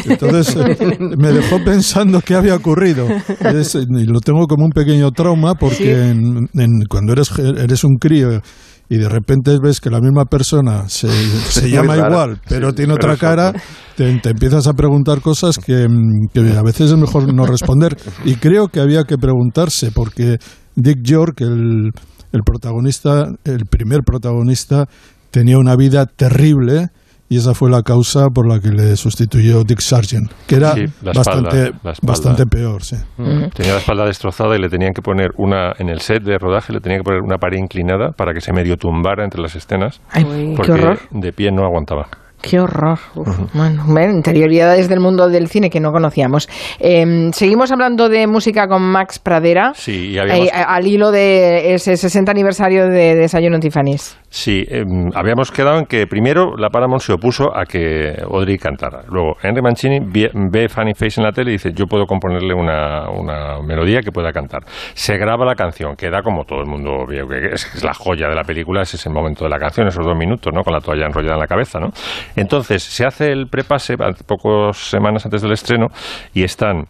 Entonces eh, me dejó pensando qué había ocurrido. Es- y lo tengo como un pequeño trauma porque Sí. en- en- cuando eres, eres un crío y de repente ves que la misma persona se, llama rara. igual, pero Sí, tiene otra cara, te, te empiezas a preguntar cosas que, mm, que a veces es mejor no responder. Y creo que había que preguntarse, porque Dick York, el, el protagonista, el primer protagonista, tenía una vida terrible. Y esa fue la causa por la que le sustituyó Dick Sargent, que era Sí, la espalda, bastante, bastante peor. Sí. Mm. Tenía la espalda destrozada y le tenían que poner una, en el set de rodaje, le tenían que poner una pared inclinada para que se medio tumbara entre las escenas. Ay, qué porque horror. de pie no aguantaba. Qué horror. Uf, bueno, bueno, interioridades del mundo del cine que no conocíamos. Eh, seguimos hablando de música con Max Pradera. Sí, y habíamos, eh, al hilo de ese 60 aniversario de Desayuno en Tiffany's. sí, em, habíamos quedado en que primero la Paramount se opuso a que Audrey cantara. Luego Henry Mancini ve, ve Funny Face en la tele y dice, yo puedo componerle una, una melodía que pueda cantar. Se graba la canción, queda como todo el mundo vio que es, es la joya de la película, ese es el momento de la canción, esos dos minutos, ¿no? Con la toalla enrollada en la cabeza, ¿no? Entonces, se hace el prepase pocas semanas antes del estreno y están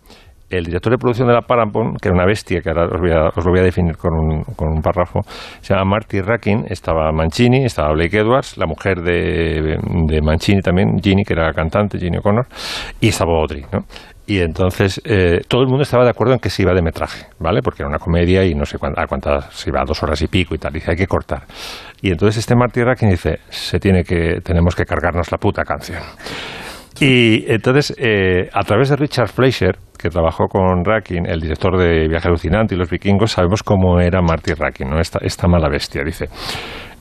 el director de producción de la Paramount, que era una bestia, que ahora os, voy a- os lo voy a definir con un, con un párrafo, se llama Marty Rakin, estaba Mancini, estaba Blake Edwards, la mujer de, de Mancini también, Ginny, que era cantante, Ginny O'Connor, y estaba Audrey, ¿no? Y entonces eh, todo el mundo estaba de acuerdo en que se iba de metraje, ¿vale? Porque era una comedia y no sé cuántas, a cuántas se iba, a dos horas y pico y tal. Dice, hay que cortar. Y entonces este Marty Rakin dice, se tiene que, tenemos que cargarnos la puta canción. Y entonces, eh, a través de Richard Fleischer, que trabajó con Rakin, el director de Viaje Alucinante y Los Vikingos, sabemos cómo era Marty Rakin, ¿no? esta, esta mala bestia. Dice,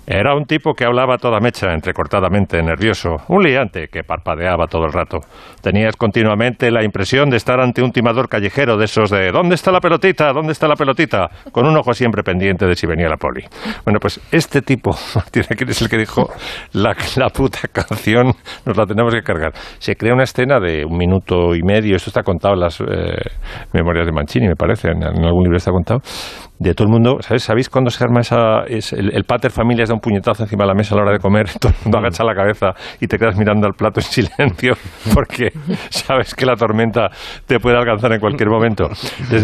era un tipo que hablaba toda mecha, entrecortadamente, nervioso, un liante que parpadeaba todo el rato. Tenías continuamente la impresión de estar ante un timador callejero de esos de ¿dónde está la pelotita? ¿dónde está la pelotita? Con un ojo siempre pendiente de si venía la poli. Bueno, pues este tipo, que es el que dijo la, la puta canción, nos la tenemos que cargar. Se crea una escena de un minuto y medio, esto está contado en las eh, memorias de Mancini, me parece, en, en algún libro está contado, de todo el mundo, ¿sabes? ¿Sabéis cuándo se arma esa, es el, el pater familias da un puñetazo encima de la mesa a la hora de comer, todo el mundo agacha la cabeza y te quedas mirando al plato en silencio porque sabes que la tormenta te puede alcanzar en cualquier momento?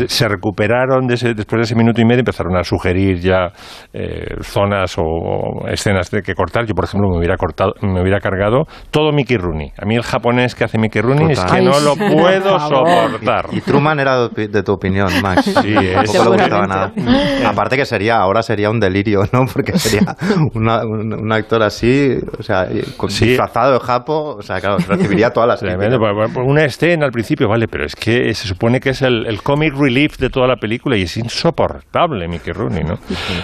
Se recuperaron de ese- después de ese minuto y medio, empezaron a sugerir ya eh, zonas o, o escenas de que cortar. Yo, por ejemplo, me hubiera cortado, me hubiera cargado todo Mickey Rooney. A mí el japonés que hace Mickey Rooney es que no lo puedo soportar. Y Truman era de, tu opinión, Max. Sí, es- Tampoco le gustaba nada. Aparte que sería, ahora sería un delirio, ¿no? Porque sería una- un, un actor así, o sea, con- disfrazado de japo, o sea, claro, recibiría todas las Tremendo, pues, pues, una escena al principio, vale, pero es que se supone que es el, el comic relief de toda la película y es insoportable Mickey Rooney, ¿no?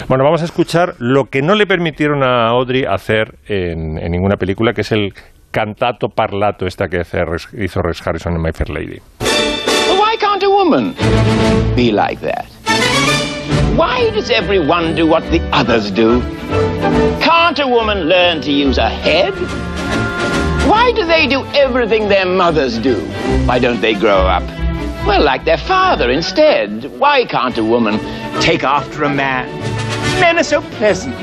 Bueno, vamos a escuchar lo que no le permitieron a Audrey hacer en, en ninguna película, que es el cantato parlato esta que hizo Rex Harrison en My Fair Lady. Well, why can't a woman be like that? Why does everyone do what the others do? Can't a woman learn to use her head? Why do they do everything their mothers do? Why don't they grow up? Well, like their father instead. Why can't a woman take after a man? Men are so pleasant,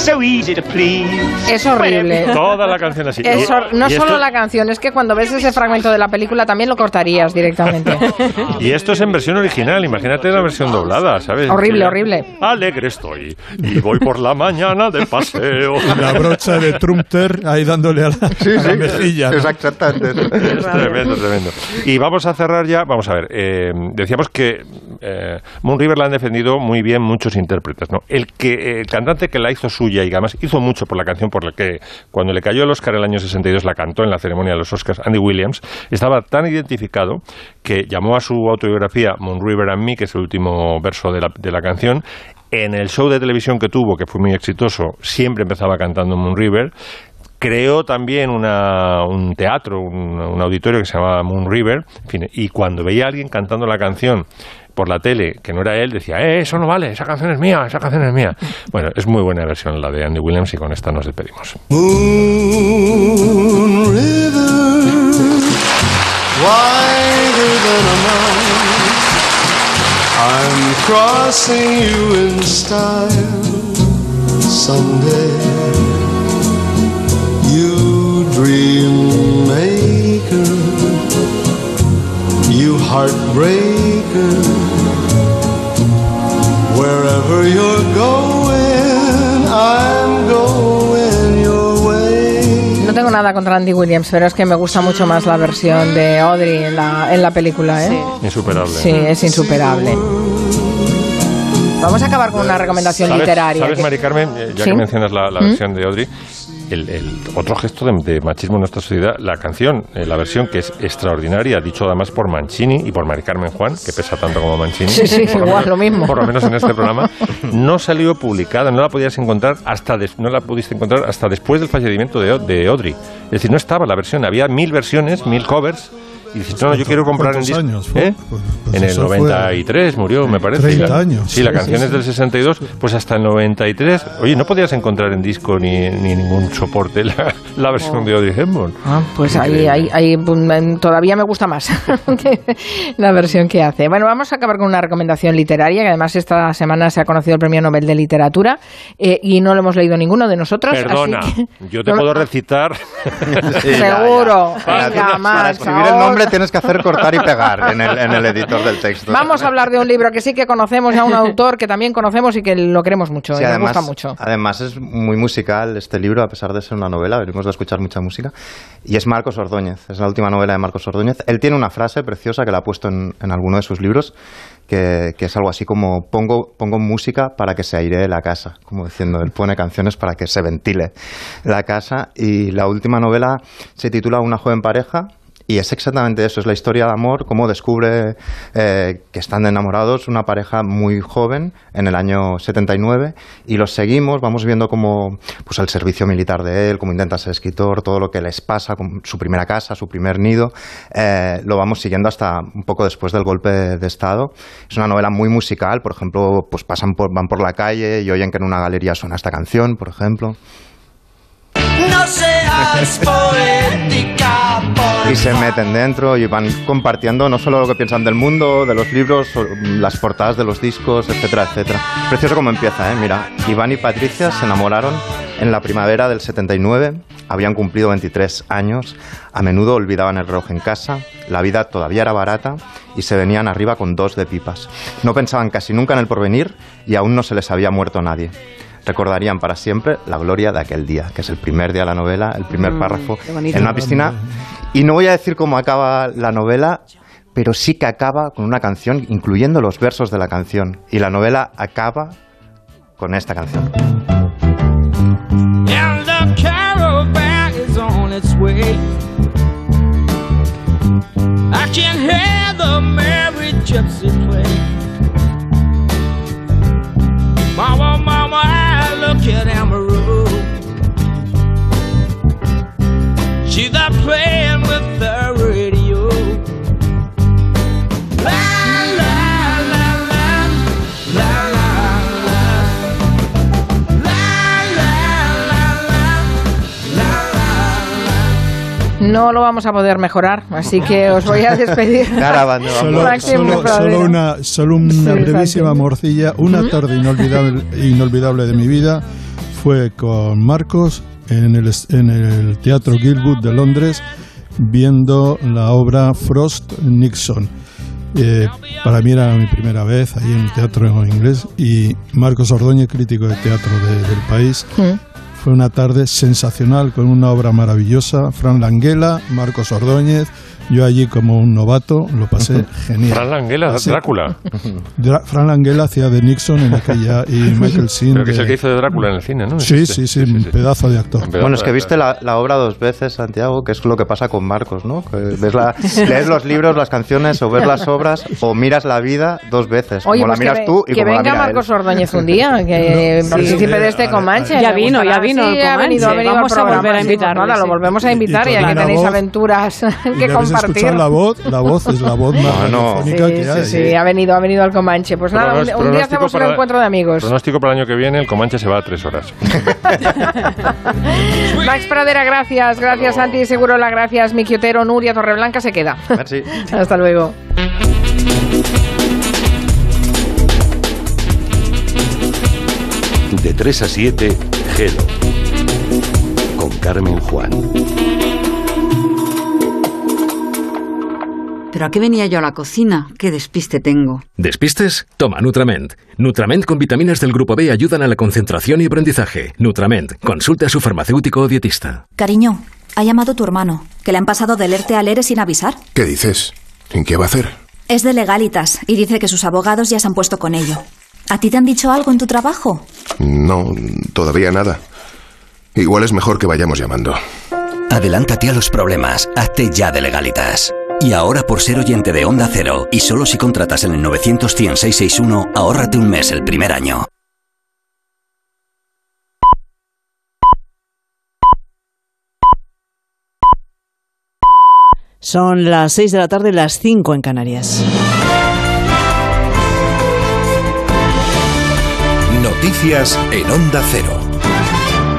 so easy to please. Es horrible. Toda la canción así. Es Y- no y solo esto- la canción, es que cuando ves ese fragmento de la película también lo cortarías directamente. Y esto es en versión original, imagínate la versión doblada, ¿sabes? Horrible, horrible. Alegre estoy y voy por la mañana de paseo. La brocha de Trumter ahí dándole a la, a la mejilla. ¿no? Exactamente. Es tremendo, tremendo. Y vamos a cerrar ya, vamos a ver, eh, decíamos que eh, Moon River la han defendido muy bien muchos intérpretes, ¿no? El, que, el cantante que la hizo suya suya y además hizo mucho por la canción por la que cuando le cayó el Oscar el año 62 la cantó en la ceremonia de los Oscars Andy Williams, estaba tan identificado que llamó a su autobiografía Moon River and Me, que es el último verso de la, de la canción, en el show de televisión que tuvo, que fue muy exitoso, siempre empezaba cantando Moon River. Creó también una- un teatro, un, un auditorio que se llamaba Moon River. En fin, y cuando veía a alguien cantando la canción por la tele, que no era él, decía, eh, eso no vale, esa canción es mía, esa canción es mía. Bueno, es muy buena versión la de Andy Williams y con esta nos despedimos. Moon River, wider than a mouse. I'm crossing you in style someday. You dream maker, you heartbreaker. Wherever you're going, I'm going your way. No tengo nada contra Andy Williams, pero es que me gusta mucho más la versión de Audrey en la, en la película, ¿eh? Insuperable. Sí, es insuperable. Vamos a acabar con una recomendación ¿Sabes, literaria. ¿Sabes, que- Mari Carmen, eh, ya ¿Sí? que mencionas la, la ¿Mm? versión de Audrey, el, el otro gesto de, de machismo en nuestra sociedad, la canción, eh, la versión que es extraordinaria, dicho además por Mancini y por Mari Carmen Juan, que pesa tanto como Mancini. Sí, sí, por lo igual, menos- lo mismo. Por lo menos en este programa, no salió publicada, no la podías encontrar hasta des- no la pudiste encontrar hasta después del fallecimiento de, de Audrey. Es decir, no estaba la versión, había mil versiones, mil covers. Y dices, no, yo quiero comprar en ¿Cuántos disco. años fue? ¿Eh? Pues- pues en el eso fue- 93 murió, me parece. 30 Y la- años. Sí, la Sí, canción sí, es del 62, pues hasta el 93. Oye, no podías encontrar en disco ni, ni ningún soporte la, la versión de Audrey Hepburn. Ah, pues ahí, ahí, ahí, mm, todavía me gusta más la versión que hace. Bueno, vamos a acabar con una recomendación literaria, que además esta semana se ha conocido el Premio Nobel de Literatura eh, y no lo hemos leído ninguno de nosotros. así Perdona, que- yo te no puedo recitar. Seguro. Para, Venga, para Otra. tienes que hacer cortar y pegar en el, en el editor del texto. Vamos a hablar de un libro que sí que conocemos, a un autor que también conocemos y que lo queremos mucho, Sí, y además, nos gusta mucho. además es muy musical este libro, a pesar de ser una novela, venimos de escuchar mucha música, y es Marcos Ordóñez, es la última novela de Marcos Ordóñez. Él tiene una frase preciosa que la ha puesto en, en alguno de sus libros, que, que es algo así como pongo, pongo música para que se airee la casa, como diciendo, él pone canciones para que se ventile la casa, y la última novela se titula Una joven pareja, y es exactamente eso, es la historia de amor, cómo descubre eh, que están enamorados una pareja muy joven en el año 79 y los seguimos, vamos viendo cómo pues el servicio militar de él, cómo intenta ser escritor, todo lo que les pasa, su primera casa, su primer nido, eh, lo vamos siguiendo hasta un poco después del golpe de Estado. Es una novela muy musical, por ejemplo, pues pasan por, van por la calle y oyen que en una galería suena esta canción, por ejemplo. No seas poética, por y se meten dentro y van compartiendo no solo lo que piensan del mundo, de los libros, las portadas de los discos, etcétera, etcétera. Precioso como empieza, ¿eh? Mira, Iván y Patricia se enamoraron en la primavera del 79, habían cumplido 23 años, a menudo olvidaban el reloj en casa, la vida todavía era barata y se venían arriba con dos de pipas. No pensaban casi nunca en el porvenir y aún no se les había muerto nadie. Recordarían para siempre la gloria de aquel día, que es el primer día de la novela, el primer Mm, párrafo, en una piscina. Y no voy a decir cómo acaba la novela, pero sí que acaba con una canción, incluyendo los versos de la canción. Y la novela acaba con esta canción. And She's there playing with the radio. La, la, la, la, la, la, No lo vamos a poder mejorar, así que os voy a despedir. Solo, solo- una, solo una Sí, brevísima morcilla. Una tarde inolvidable, inolvidable de mi vida fue con Marcos en el, en el Teatro Gilwood de Londres viendo la obra Frost Nixon. Eh, para mí era mi primera vez ahí en el teatro inglés y Marcos Ordóñez, crítico de teatro de- del país, fue una tarde sensacional con una obra maravillosa. Fran Languela, Marcos Ordóñez, yo allí como un novato lo pasé genial. Fran Languela, Así- Drácula. Dra- Fran Languela hacía de Nixon en aquella y Michael Sheen. Creo que es el de- que hizo de Drácula en el cine, ¿no? Sí, sí, sí, un pedazo de actor. Bueno, es que viste la, la obra dos veces, Santiago, que es lo que pasa con Marcos, ¿no? Que ves la- lees los libros, las canciones, o ves las obras, o miras la vida dos veces. Oye, como pues la que, miras ve- tú y que como la venga mira Marcos. Ordóñez un día, que Sí, participe sí, de este a- Comanche. Ya vino, ya vino Sí, el ha venido, ha venido Vamos a volver a sí, invitarle, nada, lo volvemos a invitar Y ya con que la tenéis voz- aventuras Y que compartir. la voz, la voz es la voz más radiofónica Sí, que sí, hay. sí, ha venido, ha venido al Comanche. Pues nada, un, Pronos- un día hacemos un encuentro de amigos. Pronóstico para el año que viene, el Comanche se va a tres horas. Max Pradera, gracias. Gracias, Santi Segurola, gracias, Miki Otero, Nuria Torreblanca se queda. Merci. Hasta luego. De 3 a 7, Gelo. Carmen Juan. ¿Pero a qué venía yo a la cocina? ¿Qué despiste tengo? ¿Despistes? Toma Nutrament. Nutrament con vitaminas del grupo B ayudan a la concentración y aprendizaje. Nutrament. Consulte a su farmacéutico o dietista. Cariño, ha llamado tu hermano, que le han pasado del ERTE al ERE sin avisar. ¿Qué dices? ¿En qué va a hacer? Es de legalitas y dice que sus abogados ya se han puesto con ello. ¿A ti te han dicho algo en tu trabajo? No, todavía nada. Igual es mejor que vayamos llamando. Adelántate a los problemas, hazte ya de legalitas. Y ahora por ser oyente de Onda Cero, y solo si contratas en el 900 100 661, ahórrate un mes el primer año. Son las 6 de la tarde, las 5 en Canarias. Noticias en Onda Cero.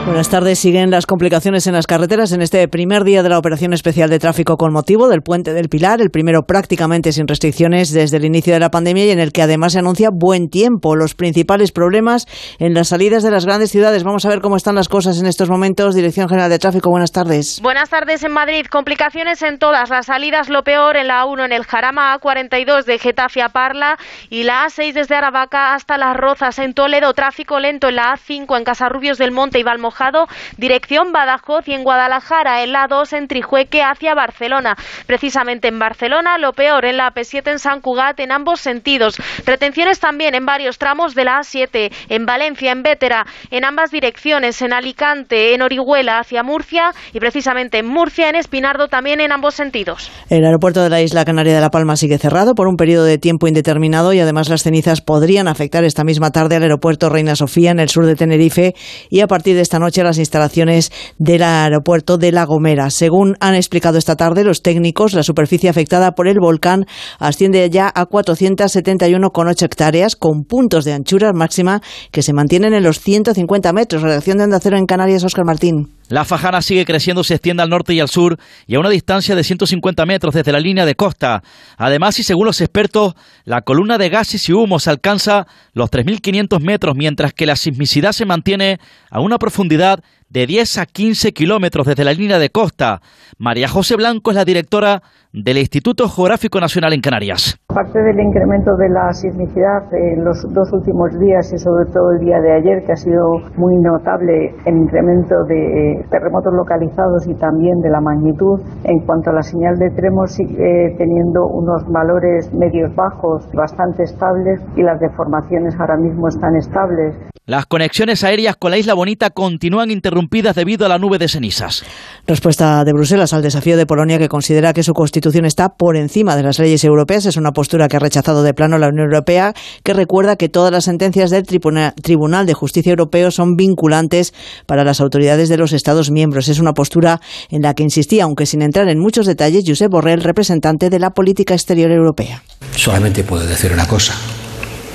Buenas tardes. Siguen las complicaciones en las carreteras en este primer día de la operación especial de tráfico con motivo del puente del Pilar, el primero prácticamente sin restricciones desde el inicio de la pandemia y en el que además se anuncia buen tiempo. Los principales problemas en las salidas de las grandes ciudades. Vamos a ver cómo están las cosas en estos momentos. Dirección General de Tráfico, buenas tardes. Buenas tardes en Madrid. Complicaciones en todas las salidas. Lo peor en la A1 en el Jarama, A42 de Getafe a Parla y la A6 desde Aravaca hasta Las Rozas. En Toledo, tráfico lento en la A5 en Casarrubios del Monte y Valmojado, dirección Badajoz y en Guadalajara, en la A2 en Trijueque hacia Barcelona. Precisamente en Barcelona, lo peor en la AP7 en San Cugat en ambos sentidos. Retenciones también en varios tramos de la A7, en Valencia, en Vétera, en ambas direcciones, en Alicante, en Orihuela hacia Murcia y precisamente en Murcia, en Espinardo también en ambos sentidos. El aeropuerto de la isla canaria de La Palma sigue cerrado por un periodo de tiempo indeterminado y además las cenizas podrían afectar esta misma tarde al aeropuerto Reina Sofía en el sur de Tenerife y a partir de esta noche las instalaciones del aeropuerto de La Gomera. Según han explicado esta tarde los técnicos, la superficie afectada por el volcán asciende ya a 471,8 hectáreas con puntos de anchura máxima que se mantienen en los 150 metros. Redacción de Onda Cero en Canarias, Óscar Martín. La fajana sigue creciendo, se extiende al norte y al sur y a una distancia de 150 metros desde la línea de costa. Además, y según los expertos, la columna de gases y humos alcanza los 3.500 metros, mientras que la sismicidad se mantiene a una profundidad de 10 a 15 kilómetros desde la línea de costa. María José Blanco es la directora del Instituto Geográfico Nacional en Canarias. Parte del incremento de la sismicidad en los dos últimos días y sobre todo el día de ayer, que ha sido muy notable el incremento de terremotos localizados y también de la magnitud. En cuanto a la señal de tremos, sigue teniendo unos valores medios bajos bastante estables y las deformaciones ahora mismo están estables. Las conexiones aéreas con la Isla Bonita continúan interrumpidas debido a la nube de cenizas. Respuesta de Bruselas al desafío de Polonia que considera que su constitución está por encima de las leyes europeas. Es una postura que ha rechazado de plano la Unión Europea, que recuerda que todas las sentencias del Tribuna- Tribunal de Justicia Europeo son vinculantes para las autoridades de los Estados miembros. Es una postura en la que insistía, aunque sin entrar en muchos detalles, Josep Borrell, representante de la política exterior europea. Solamente puedo decir una cosa.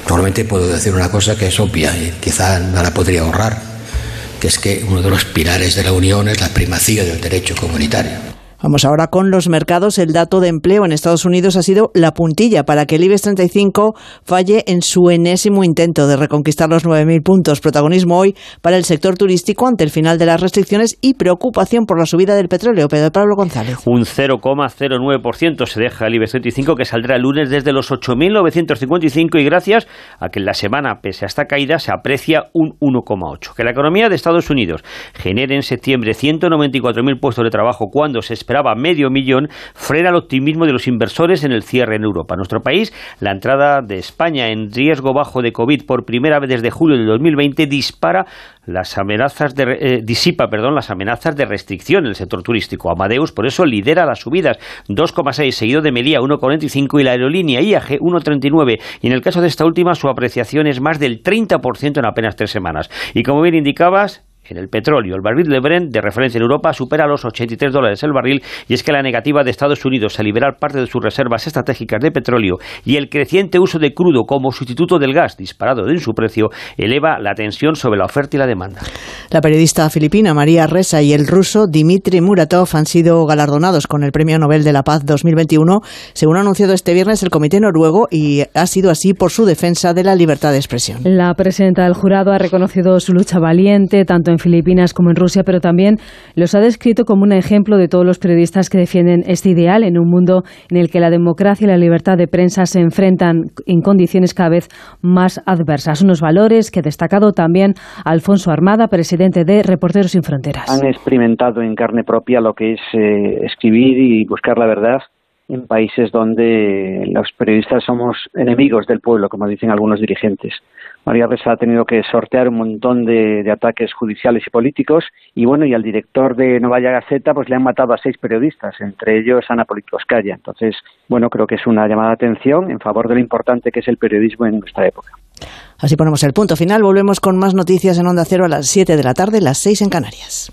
Solamente puedo decir una cosa que es obvia y quizá no la podría ahorrar, que es que uno de los pilares de la Unión es la primacía del derecho comunitario. Vamos ahora con los mercados. El dato de empleo en Estados Unidos ha sido la puntilla para que el IBEX 35 falle en su enésimo intento de reconquistar los 9.000 puntos. Protagonismo hoy para el sector turístico ante el final de las restricciones y preocupación por la subida del petróleo. Pedro Pablo González. Un 0,09% se deja el IBEX 35 que saldrá el lunes desde los 8.955 y gracias a que en la semana, pese a esta caída, se aprecia un 1,8%. Que la economía de Estados Unidos genere en septiembre 194.000 puestos de trabajo cuando se esperaba medio millón, frena el optimismo de los inversores en el cierre en Europa. Nuestro país, la entrada de España en riesgo bajo de COVID por primera vez desde julio de 2020 dispara las amenazas de, eh, disipa perdón, las amenazas de restricción en el sector turístico. Amadeus por eso lidera las subidas 2,6 seguido de Melía 1,45 y la aerolínea IAG 1,39 y en el caso de esta última su apreciación es más del 30% en apenas tres semanas. Y como bien indicabas, en el petróleo. El barril de Brent, de referencia en Europa, supera los 83 dólares el barril y es que la negativa de Estados Unidos a liberar parte de sus reservas estratégicas de petróleo y el creciente uso de crudo como sustituto del gas disparado en su precio eleva la tensión sobre la oferta y la demanda. La periodista filipina María Ressa y el ruso Dmitry Muratov han sido galardonados con el Premio Nobel de la Paz 2021, según ha anunciado este viernes el Comité Noruego, y ha sido así por su defensa de la libertad de expresión. La presidenta del jurado ha reconocido su lucha valiente, tanto en Filipinas como en Rusia, pero también los ha descrito como un ejemplo de todos los periodistas que defienden este ideal en un mundo en el que la democracia y la libertad de prensa se enfrentan en condiciones cada vez más adversas. Unos valores que ha destacado también Alfonso Armada, presidente de Reporteros Sin Fronteras. Han experimentado en carne propia lo que es eh, escribir y buscar la verdad en países donde los periodistas somos enemigos del pueblo, como dicen algunos dirigentes. María Ressa ha tenido que sortear un montón de, ataques judiciales y políticos y bueno, y al director de Novaya Gaceta pues le han matado a seis periodistas, entre ellos Ana Politkovskaya. Entonces, bueno, creo que es una llamada de atención en favor de lo importante que es el periodismo en nuestra época. Así ponemos el punto final. Volvemos con más noticias en Onda Cero a las 7 de la tarde, las 6 en Canarias.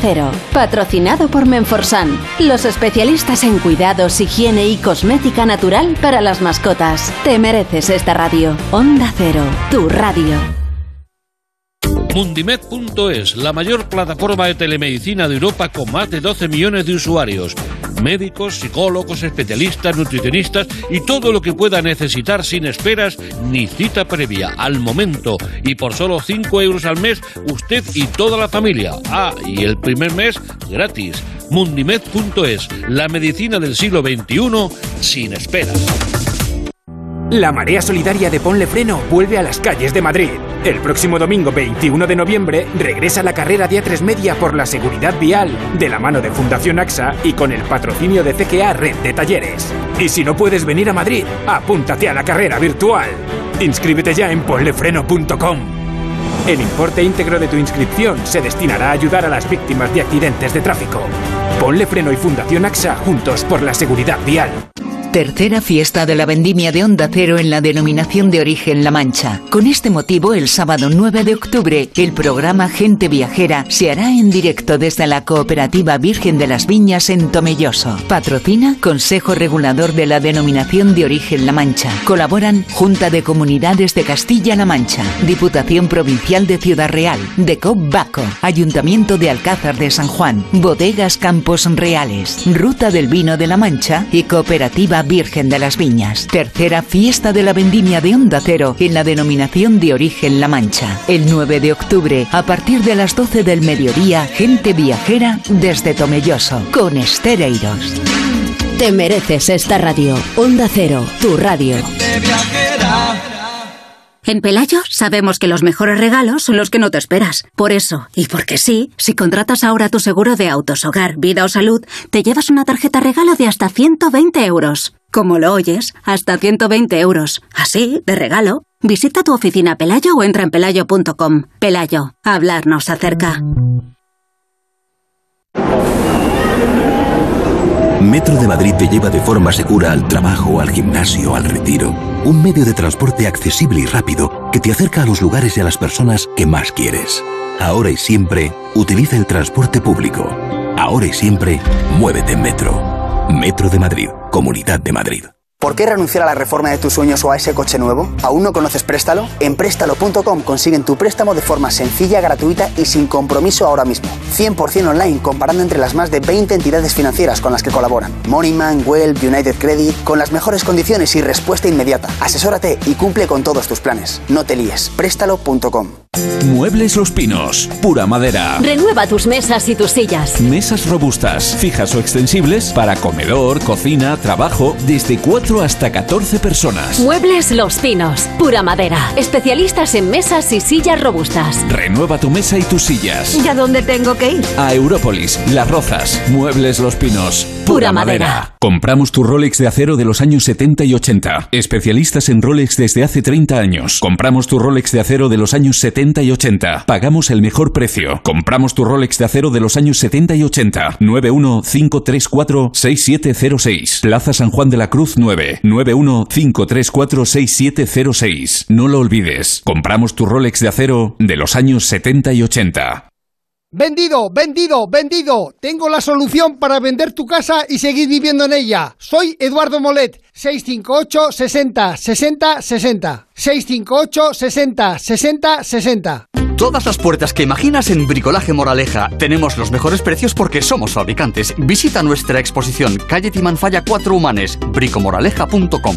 Cero. Patrocinado por Menforsan, los especialistas en cuidados, higiene y cosmética natural para las mascotas. Te mereces esta radio. Onda Cero, tu radio. Mundimed.es, la mayor plataforma de telemedicina de Europa con más de 12 millones de usuarios. Médicos, psicólogos, especialistas, nutricionistas y todo lo que pueda necesitar sin esperas ni cita previa, al momento. Y por solo 5 euros al mes, usted y toda la familia. Ah, y el primer mes gratis. Mundimed.es, la medicina del siglo XXI sin esperas. La Marea Solidaria de Ponle Freno vuelve a las calles de Madrid. El próximo domingo 21 de noviembre regresa la carrera de A3 Media por la seguridad vial de la mano de Fundación AXA y con el patrocinio de CGA Red de Talleres. Y si no puedes venir a Madrid, apúntate a la carrera virtual. Inscríbete ya en ponlefreno.com. El importe íntegro de tu inscripción se destinará a ayudar a las víctimas de accidentes de tráfico. Ponle Freno y Fundación AXA juntos por la seguridad vial. Tercera fiesta de la vendimia de Onda Cero en la denominación de origen La Mancha. Con este motivo, el sábado 9 de octubre, el programa Gente Viajera se hará en directo desde la Cooperativa Virgen de las Viñas en Tomelloso. Patrocina Consejo Regulador de la denominación de origen La Mancha. Colaboran Junta de Comunidades de Castilla-La Mancha, Diputación Provincial de Ciudad Real, Decop Baco, Ayuntamiento de Alcázar de San Juan, Bodegas Campos Reales, Ruta del Vino de La Mancha y Cooperativa Virgen de las Viñas. Tercera fiesta de la vendimia de Onda Cero en la denominación de origen La Mancha. El 9 de octubre, a partir de las 12 del mediodía, gente viajera desde Tomelloso, con Estereiros. Te mereces esta radio. Onda Cero, tu radio. En Pelayo sabemos que los mejores regalos son los que no te esperas. Por eso, y porque sí, si contratas ahora tu seguro de autos, hogar, vida o salud, te llevas una tarjeta regalo de hasta 120 euros. Como lo oyes, hasta 120 euros. Así, de regalo. Visita tu oficina Pelayo o entra en pelayo.com. Pelayo, hablarnos acerca. Metro de Madrid te lleva de forma segura al trabajo, al gimnasio, al retiro. Un medio de transporte accesible y rápido que te acerca a los lugares y a las personas que más quieres. Ahora y siempre, utiliza el transporte público. Ahora y siempre, muévete en Metro. Metro de Madrid, Comunidad de Madrid. ¿Por qué renunciar a la reforma de tus sueños o a ese coche nuevo? ¿Aún no conoces Préstalo? En préstalo.com consiguen tu préstamo de forma sencilla, gratuita y sin compromiso ahora mismo. 100% online comparando entre las más de 20 entidades financieras con las que colaboran. Moneyman, Well, United Credit, con las mejores condiciones y respuesta inmediata. Asesórate y cumple con todos tus planes. No te líes. Préstalo.com. Muebles Los Pinos, pura madera. Renueva tus mesas y tus sillas. Mesas robustas, fijas o extensibles para comedor, cocina, trabajo, desde 4 hasta 14 personas. Muebles Los Pinos, pura madera. Especialistas en mesas y sillas robustas. Renueva tu mesa y tus sillas. ¿Y a dónde tengo que ir? A Európolis, Las Rozas, Muebles Los Pinos, Pura madera. Compramos tu Rolex de acero de los años 70 y 80. Especialistas en Rolex desde hace 30 años. Compramos tu Rolex de acero de los años 70 y 80. Pagamos el mejor precio. Compramos tu Rolex de acero de los años 70 y 80. 915346706. Plaza San Juan de la Cruz 9. 915346706. No lo olvides. Compramos tu Rolex de acero de los años 70 y 80. Vendido, vendido, vendido. Tengo la solución para vender tu casa y seguir viviendo en ella. Soy Eduardo Molet, 658 60 60 60. 658 60 60 60. Todas las puertas que imaginas en Bricolaje Moraleja. Tenemos los mejores precios porque somos fabricantes. Visita nuestra exposición Calle Timanfaya 4 Humanes, bricomoraleja.com.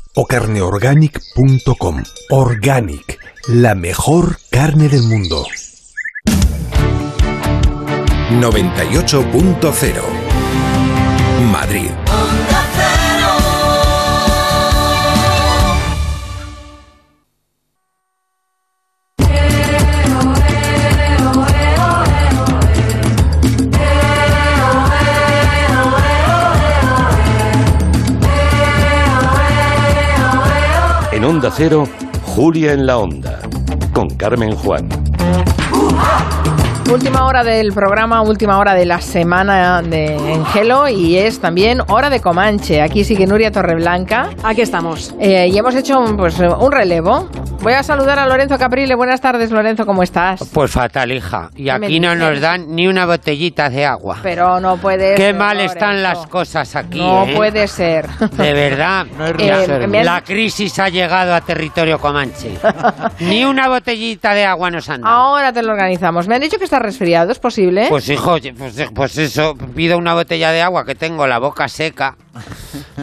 o carneorganic.com. Organic, la mejor carne del mundo. 98.0 Madrid. Cero, Julia en la Onda, con Carmen Juan. Última hora del programa, última hora de la semana de Engelo y es también hora de Comanche. Aquí sigue Nuria Torreblanca. Aquí estamos. Eh, y hemos hecho pues, un relevo. Voy a saludar a Lorenzo Caprile. Buenas tardes, Lorenzo, ¿cómo estás? Pues fatal, hija. Y ¿Qué aquí no nos dan ni una botellita de agua. Pero no puede Qué ser, mal Lorenzo. están las cosas aquí. No ¿eh? puede ser. De verdad. Eh, me han- La crisis ha llegado a territorio comanche. Ni una botellita de agua nos han dado. Ahora te lo organizamos. Me han dicho que estás resfriado, ¿es posible? Pues hijo, pues, pues eso, pido una botella de agua que tengo la boca seca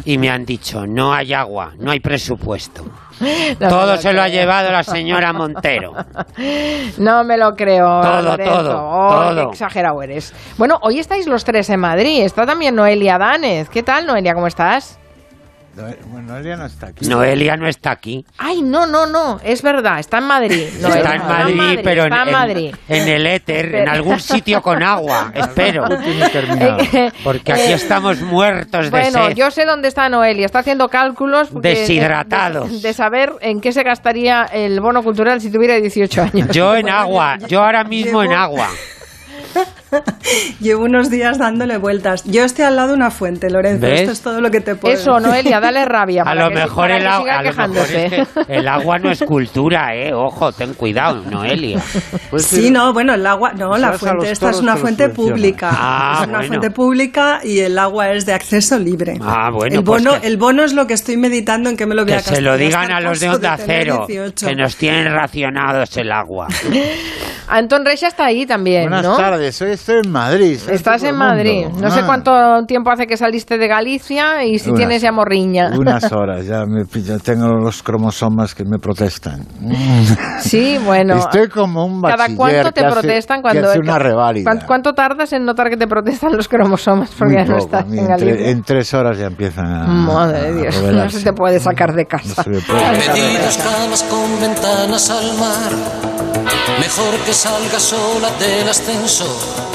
y me han dicho, no hay agua, no hay presupuesto. No Todo lo se lo ha llevado la señora Montero. No me lo creo. Todo, Lorenzo. todo, Oh, todo. qué exagerado eres. Bueno, hoy estáis los tres en Madrid. Está también Noelia Danez. ¿Qué tal, Noelia? ¿Cómo estás? Noelia no está aquí. Noelia no está aquí. Ay, no, no, no. Es verdad. Está en Madrid. está en Madrid, pero en, está en en- Madrid. en el éter, en algún sitio con agua, espero. Porque aquí Eh, estamos muertos de Bueno, sed. yo sé dónde está Noelia. Está haciendo cálculos Deshidratados. De, de saber en qué se gastaría el bono cultural si tuviera 18 años. Yo en agua, yo ahora mismo en agua. Llevo unos días dándole vueltas. Yo estoy al lado de una fuente, Lorenzo. ¿Ves? Esto es todo lo que te puedo Eso. Noelia, dale rabia. A lo que- mejor el que agua, a lo mejor que el agua no es cultura, eh. Ojo, ten cuidado, Noelia. sí, no, bueno, el agua, no, Pues la fuente esta es una que fuente pública. Ah, es una bueno. fuente pública y el agua es de acceso libre. Ah, bueno, el pues bono, que- el bono es lo que estoy meditando en que me lo voy Que a se lo digan a los de Onda Cero, 18. que nos tienen racionados el agua. Antón Reixa está ahí también, Buenas ¿no? tardes, hoy estoy en Madrid. Estás en Madrid. No sé Ah, cuánto tiempo hace que saliste de Galicia y si Unas- tienes ya morriña. Unas horas, ya, me, ya tengo los cromosomas que me protestan. Sí, bueno. Estoy como un ¿Cada bachiller cuánto te que hace- protestan cuando hace una reválida. ¿Cuán- ¿Cuánto tardas en notar que te protestan los cromosomas porque Muy ya no poco, estás en en, Galicia? tre- en tres horas ya empiezan a. Madre de a Dios, no se te puede sacar de casa. se me puede sacar. Pedidas camas con ventanas al mar. Mejor que salga sola del ascenso.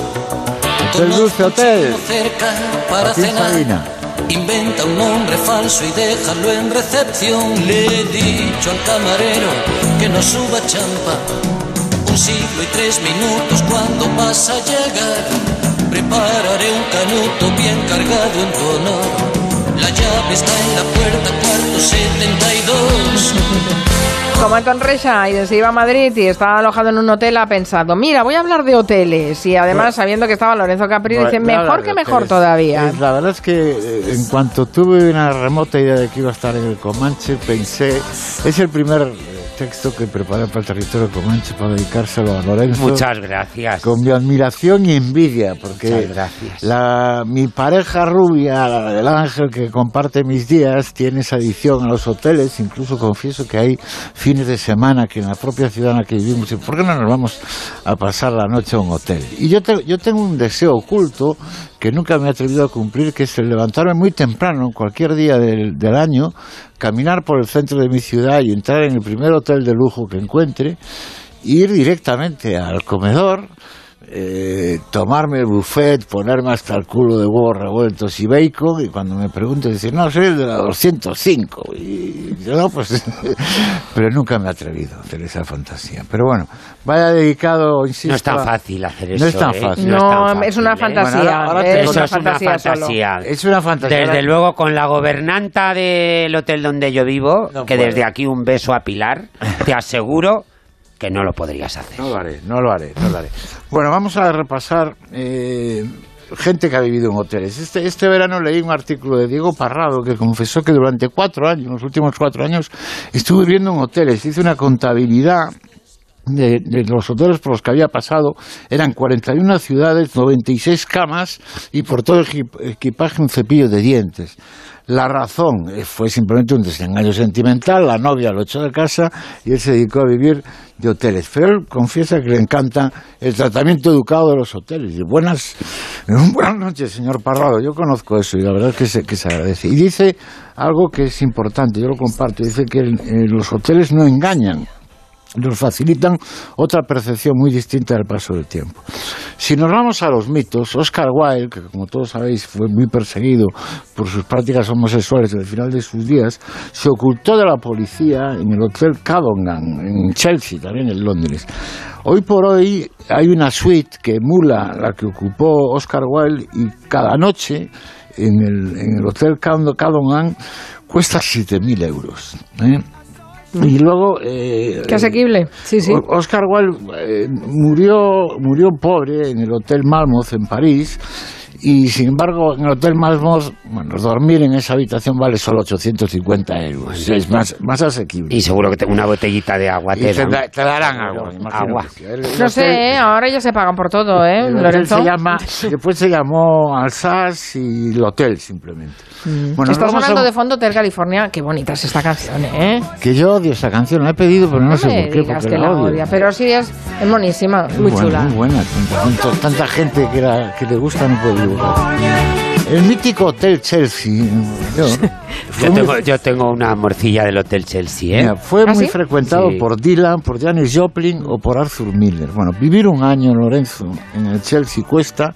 Hotel Dulce Hotel. Cerca para cenar. Sabina. Inventa un nombre falso y déjalo en recepción. Le he dicho al camarero que no suba champa. Un siglo y tres minutos cuando vas a llegar. Prepararé un canuto bien cargado en tu honor. La llave está en la puerta, cuarto 72. Como Antón Reixa y se iba a Madrid y estaba alojado en un hotel, ha pensado, mira, voy a hablar de hoteles. Y además, sabiendo que estaba Lorenzo Capri, dice, mejor que mejor todavía. es- la verdad es que eh, en cuanto tuve una remota idea de que iba a estar en el Comanche, pensé, es el primer eh, texto que preparé para el territorio Comanche para dedicárselo a Lorenzo. Muchas gracias. Con mi admiración y envidia, porque Muchas gracias. la, mi pareja rubia, la del ángel que comparte mis días, tiene esa adicción a los hoteles. Incluso confieso que hay fines de semana que en la propia ciudad en la que vivimos, ¿y ¿por qué no nos vamos a pasar la noche a un hotel? Y yo, te- yo tengo un deseo oculto que nunca me he atrevido a cumplir, que es el levantarme muy temprano, cualquier día del, del año, caminar por el centro de mi ciudad y entrar en el primer hotel de lujo que encuentre, ir directamente al comedor, eh, tomarme el buffet, ponerme hasta el culo de huevos revueltos y bacon, y cuando me pregunten, decir, no, soy el de la 205. Y yo, no, pues, pero nunca me he atrevido a hacer esa fantasía. Pero bueno, vaya dedicado, insisto. No es tan a- fácil hacer No eso. es tan ¿eh? fácil. No, es tan fácil, es una ¿eh? fantasía, Bueno, ahora- ahora es una es una fantasía. Es una fantasía. Desde luego, con la gobernanta del hotel donde yo vivo, que desde aquí un beso a Pilar, te aseguro que no lo podrías hacer. No lo haré, no lo haré, no lo haré. Bueno, vamos a repasar eh, gente que ha vivido en hoteles. Este, este verano leí un artículo de Diego Parrado que confesó que durante cuatro años, los últimos cuatro años, estuvo viviendo en hoteles. Hizo una contabilidad de, de los hoteles por los que había pasado. Eran 41 ciudades, 96 camas y por todo el equi- equipaje un cepillo de dientes. La razón eh, fue simplemente un desengaño sentimental, la novia lo echó de casa y él se dedicó a vivir de hoteles. Pero él confiesa que le encanta el tratamiento educado de los hoteles. Y buenas, buenas noches, señor Parrado. Yo conozco eso y la verdad es que se, que se agradece. Y dice algo que es importante, yo lo comparto. Dice que los hoteles no engañan nos facilitan otra percepción muy distinta del paso del tiempo. Si nos vamos a los mitos, Oscar Wilde, que como todos sabéis fue muy perseguido por sus prácticas homosexuales al final de sus días, se ocultó de la policía en el Hotel Cadogan, en Chelsea, también en Londres. Hoy por hoy hay una suite que emula la que ocupó Oscar Wilde y cada noche en el, en el Hotel Cado- Cadogan cuesta 7.000 euros. ¿eh? Y luego... eh, Qué asequible. Sí, Oscar Wilde eh, murió, murió pobre en el Hotel Malmoth en París y sin embargo en el Hotel Malmoth, bueno, dormir en esa habitación vale solo 850 euros. Es más, más asequible. Y seguro que te- una botellita de agua Y te, te, dan. da- te darán agua. Agua. El- el No hotel- sé, ¿eh? ahora ya se pagan por todo, ¿eh, el Lorenzo? se llama, después se llamó Alsace y el hotel simplemente. Bueno, nos Estás vamos a- de fondo Hotel California. Qué bonita es esta canción, ¿eh? Que yo odio esa canción, la he pedido, pero no, No sé por qué, porque que la odio. odia, pero sí es, es monísima, muy buena, chula. Muy buena, tanta, tanta- gente que, la- que le gusta no puede dibujar. El mítico Hotel Chelsea, Yo muy- tengo, yo tengo una morcilla del Hotel Chelsea, ¿eh? Mira, fue ¿Ah, muy sí? frecuentado Sí. por Dylan, por Janis Joplin o por Arthur Miller. Bueno, vivir un año, Lorenzo, en el Chelsea cuesta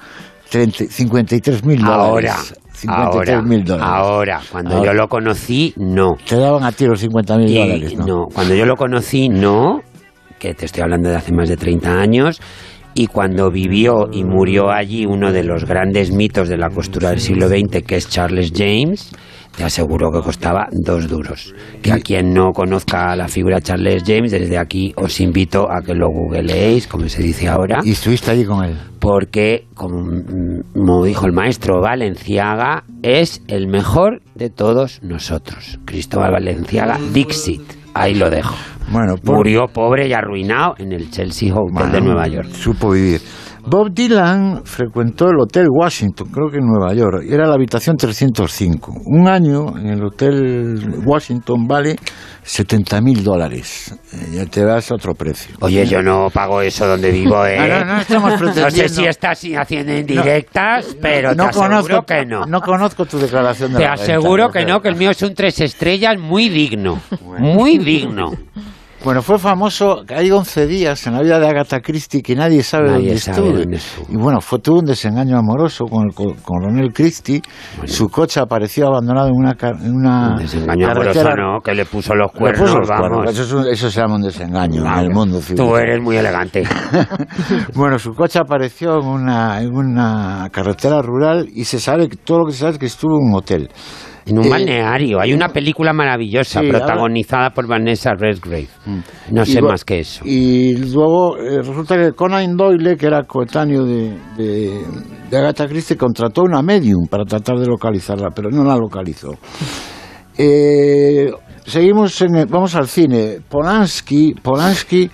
53 mil dólares. 53 ahora, mil dólares. ahora. Cuando Ahora. yo lo conocí, no. Te daban a ti los 50 mil dólares, ¿no? no, cuando yo lo conocí, no, que te estoy hablando de hace más de 30 años, Y cuando vivió y murió allí uno de los grandes mitos de la costura del siglo XX, que es Charles James, te aseguro que costaba dos duros. Que a quien no conozca la figura Charles James, desde aquí os invito a que lo googleéis, como se dice ahora. ¿Y estuviste allí con él? Porque, como, como dijo el maestro Valenciaga, es el mejor de todos nosotros. Cristóbal Valenciaga, Dixit. Ahí lo dejo. Bueno, por- Murió pobre y arruinado en el Chelsea Hotel de Nueva York. Supo vivir. Bob Dylan frecuentó el Hotel Washington, creo que en Nueva York, y era la habitación 305. Un año en el Hotel Washington vale 70 mil dólares. Eh, ya te das otro precio. Oye, yo no pago eso donde vivo, ¿eh? Ah, no, no estamos No sé si estás haciendo indirectas, pero no te aseguro conozco, que no. No conozco tu declaración de Te la aseguro que no, que el mío es un tres estrellas muy digno. Muy digno. Bueno, fue famoso, que hay 11 días en la vida de Agatha Christie que nadie sabe Nadie dónde sabe estuvo. dónde estuvo. Y bueno, fue tuvo un desengaño amoroso con el co- coronel Christie. Su coche apareció abandonado en una, en una Un desengaño amoroso, carretera. no, que le puso los cuernos, puso los cuernos. vamos. Eso, es un- eso se llama un desengaño en Vamos. el mundo Tú civilizado. eres muy elegante. Bueno, su coche apareció en una, en una carretera rural y se sabe, que- todo lo que se sabe es que estuvo en un hotel. En un Eh, balneario. Hay una película maravillosa Sí, protagonizada por Vanessa Redgrave. No Y sé más que eso. Y luego eh, resulta que Conan Doyle, que era coetáneo de, de, de Agatha Christie, contrató una medium para tratar de localizarla, pero no la localizó. Eh, seguimos, en el- vamos al cine. Polanski, Polanski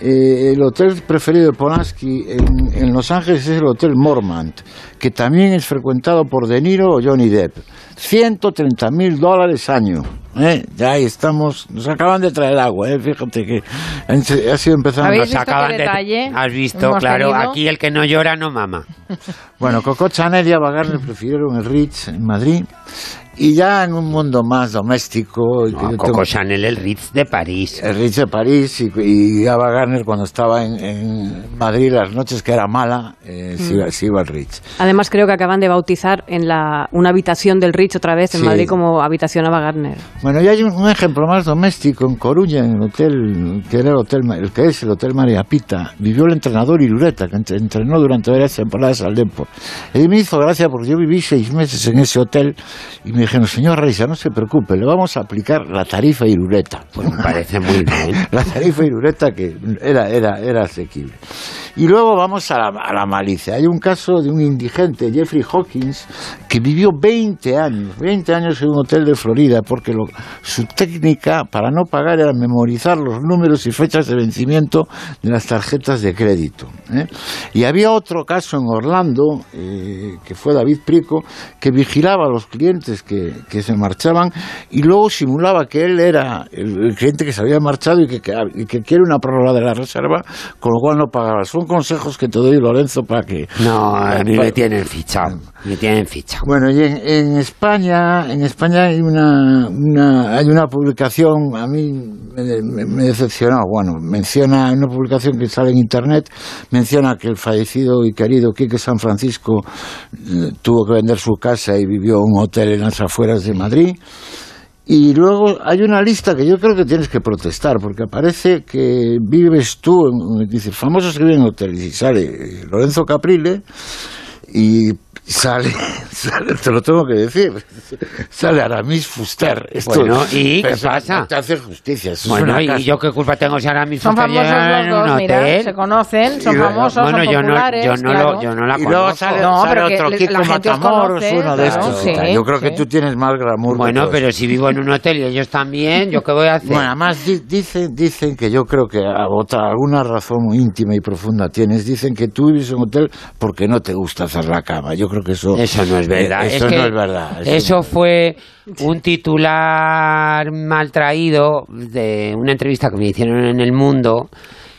eh, el hotel preferido de Polanski en, en Los Ángeles es el Hotel Mormont, que también es frecuentado por De Niro o Johnny Depp. 130 mil dólares año. ¿eh? Ya ahí estamos. Nos acaban de traer agua, ¿eh? fíjate que ha sido empezando. ¿Habéis visto qué de- detalle Has visto, claro, tenido? aquí el que no llora no mama. Bueno, Coco Chanel y Ava prefirieron el Ritz en Madrid. Y ya en un mundo más doméstico. que yo Coco tengo- Chanel, el Ritz de París. el Ritz de París y, y Ava Gardner cuando estaba en, en Madrid las noches que era mala, eh, se, iba, se iba al Ritz. Además, creo que acaban de bautizar en la, una habitación del Rich otra vez en Sí. Madrid como habitación Ava Gardner. Bueno, y hay un, un ejemplo más doméstico en Coruña, en el hotel, que era el hotel, el que es el hotel María Pita. Vivió el entrenador Irureta, que entre- entrenó durante varias temporadas al Depor. Y me hizo gracia porque yo viví seis meses en ese hotel y me dijeron, señor Reisa, no se preocupe, le vamos a aplicar la tarifa Irureta. Pues me parece muy bien. la tarifa Irureta que era, era, era asequible. Y luego vamos a la, a la malicia. Hay un caso de un indigente, Jeffrey Hawkins, que vivió 20 años, 20 años en un hotel de Florida, porque lo- su técnica para no pagar era memorizar los números y fechas de vencimiento de las tarjetas de crédito. ¿eh? Y había otro caso en Orlando, eh, que fue David Prico, que vigilaba a los clientes que, que se marchaban y luego simulaba que él era el, cliente que se había marchado y que, que- que quiere una prórroga de la reserva, con lo cual no pagaba. Son consejos que te doy, Lorenzo, para que... No, a mí para- me tienen fichado. Me tienen fichado. bueno, y en, en España, en España hay una, una- hay una publicación, a mí me, me- me decepcionó, bueno, menciona una publicación que sale en internet, menciona que el fallecido y querido Quique San Francisco eh, tuvo que vender su casa y vivió en un hotel en las afueras de Madrid. Y luego hay una lista que yo creo que tienes que protestar, porque aparece que vives tú, dice, famosos que en hoteles, y sale Lorenzo Caprile, y sale, sale, te lo tengo que decir, sale Aramis Fuster. Esto- Bueno, ¿y qué eso pasa? No te hace justicia. eso es Bueno, ¿y casa. yo qué culpa tengo si ahora mismo Son famosos los dos, mira, se conocen, son luego- famosos, bueno, son yo no- populares. yo no lo- claro. yo no la Y luego conozco. sale, No, sale pero que otro Kiko Matamoros, conoce, uno de claro, estos. sí, yo creo que sí. tú tienes más glamour. que Bueno, pero si vivo en un hotel y ellos también, ¿yo qué voy a hacer? Bueno, además di- dicen, dicen que yo creo que a otra, alguna razón muy íntima y profunda tienes. Dicen que tú vives en un hotel porque no te gusta hacer la cama. Yo creo que eso... Eso no es verdad. eh, eso Es que no es verdad. Eso fue un titular mal traído de una entrevista que me hicieron en El Mundo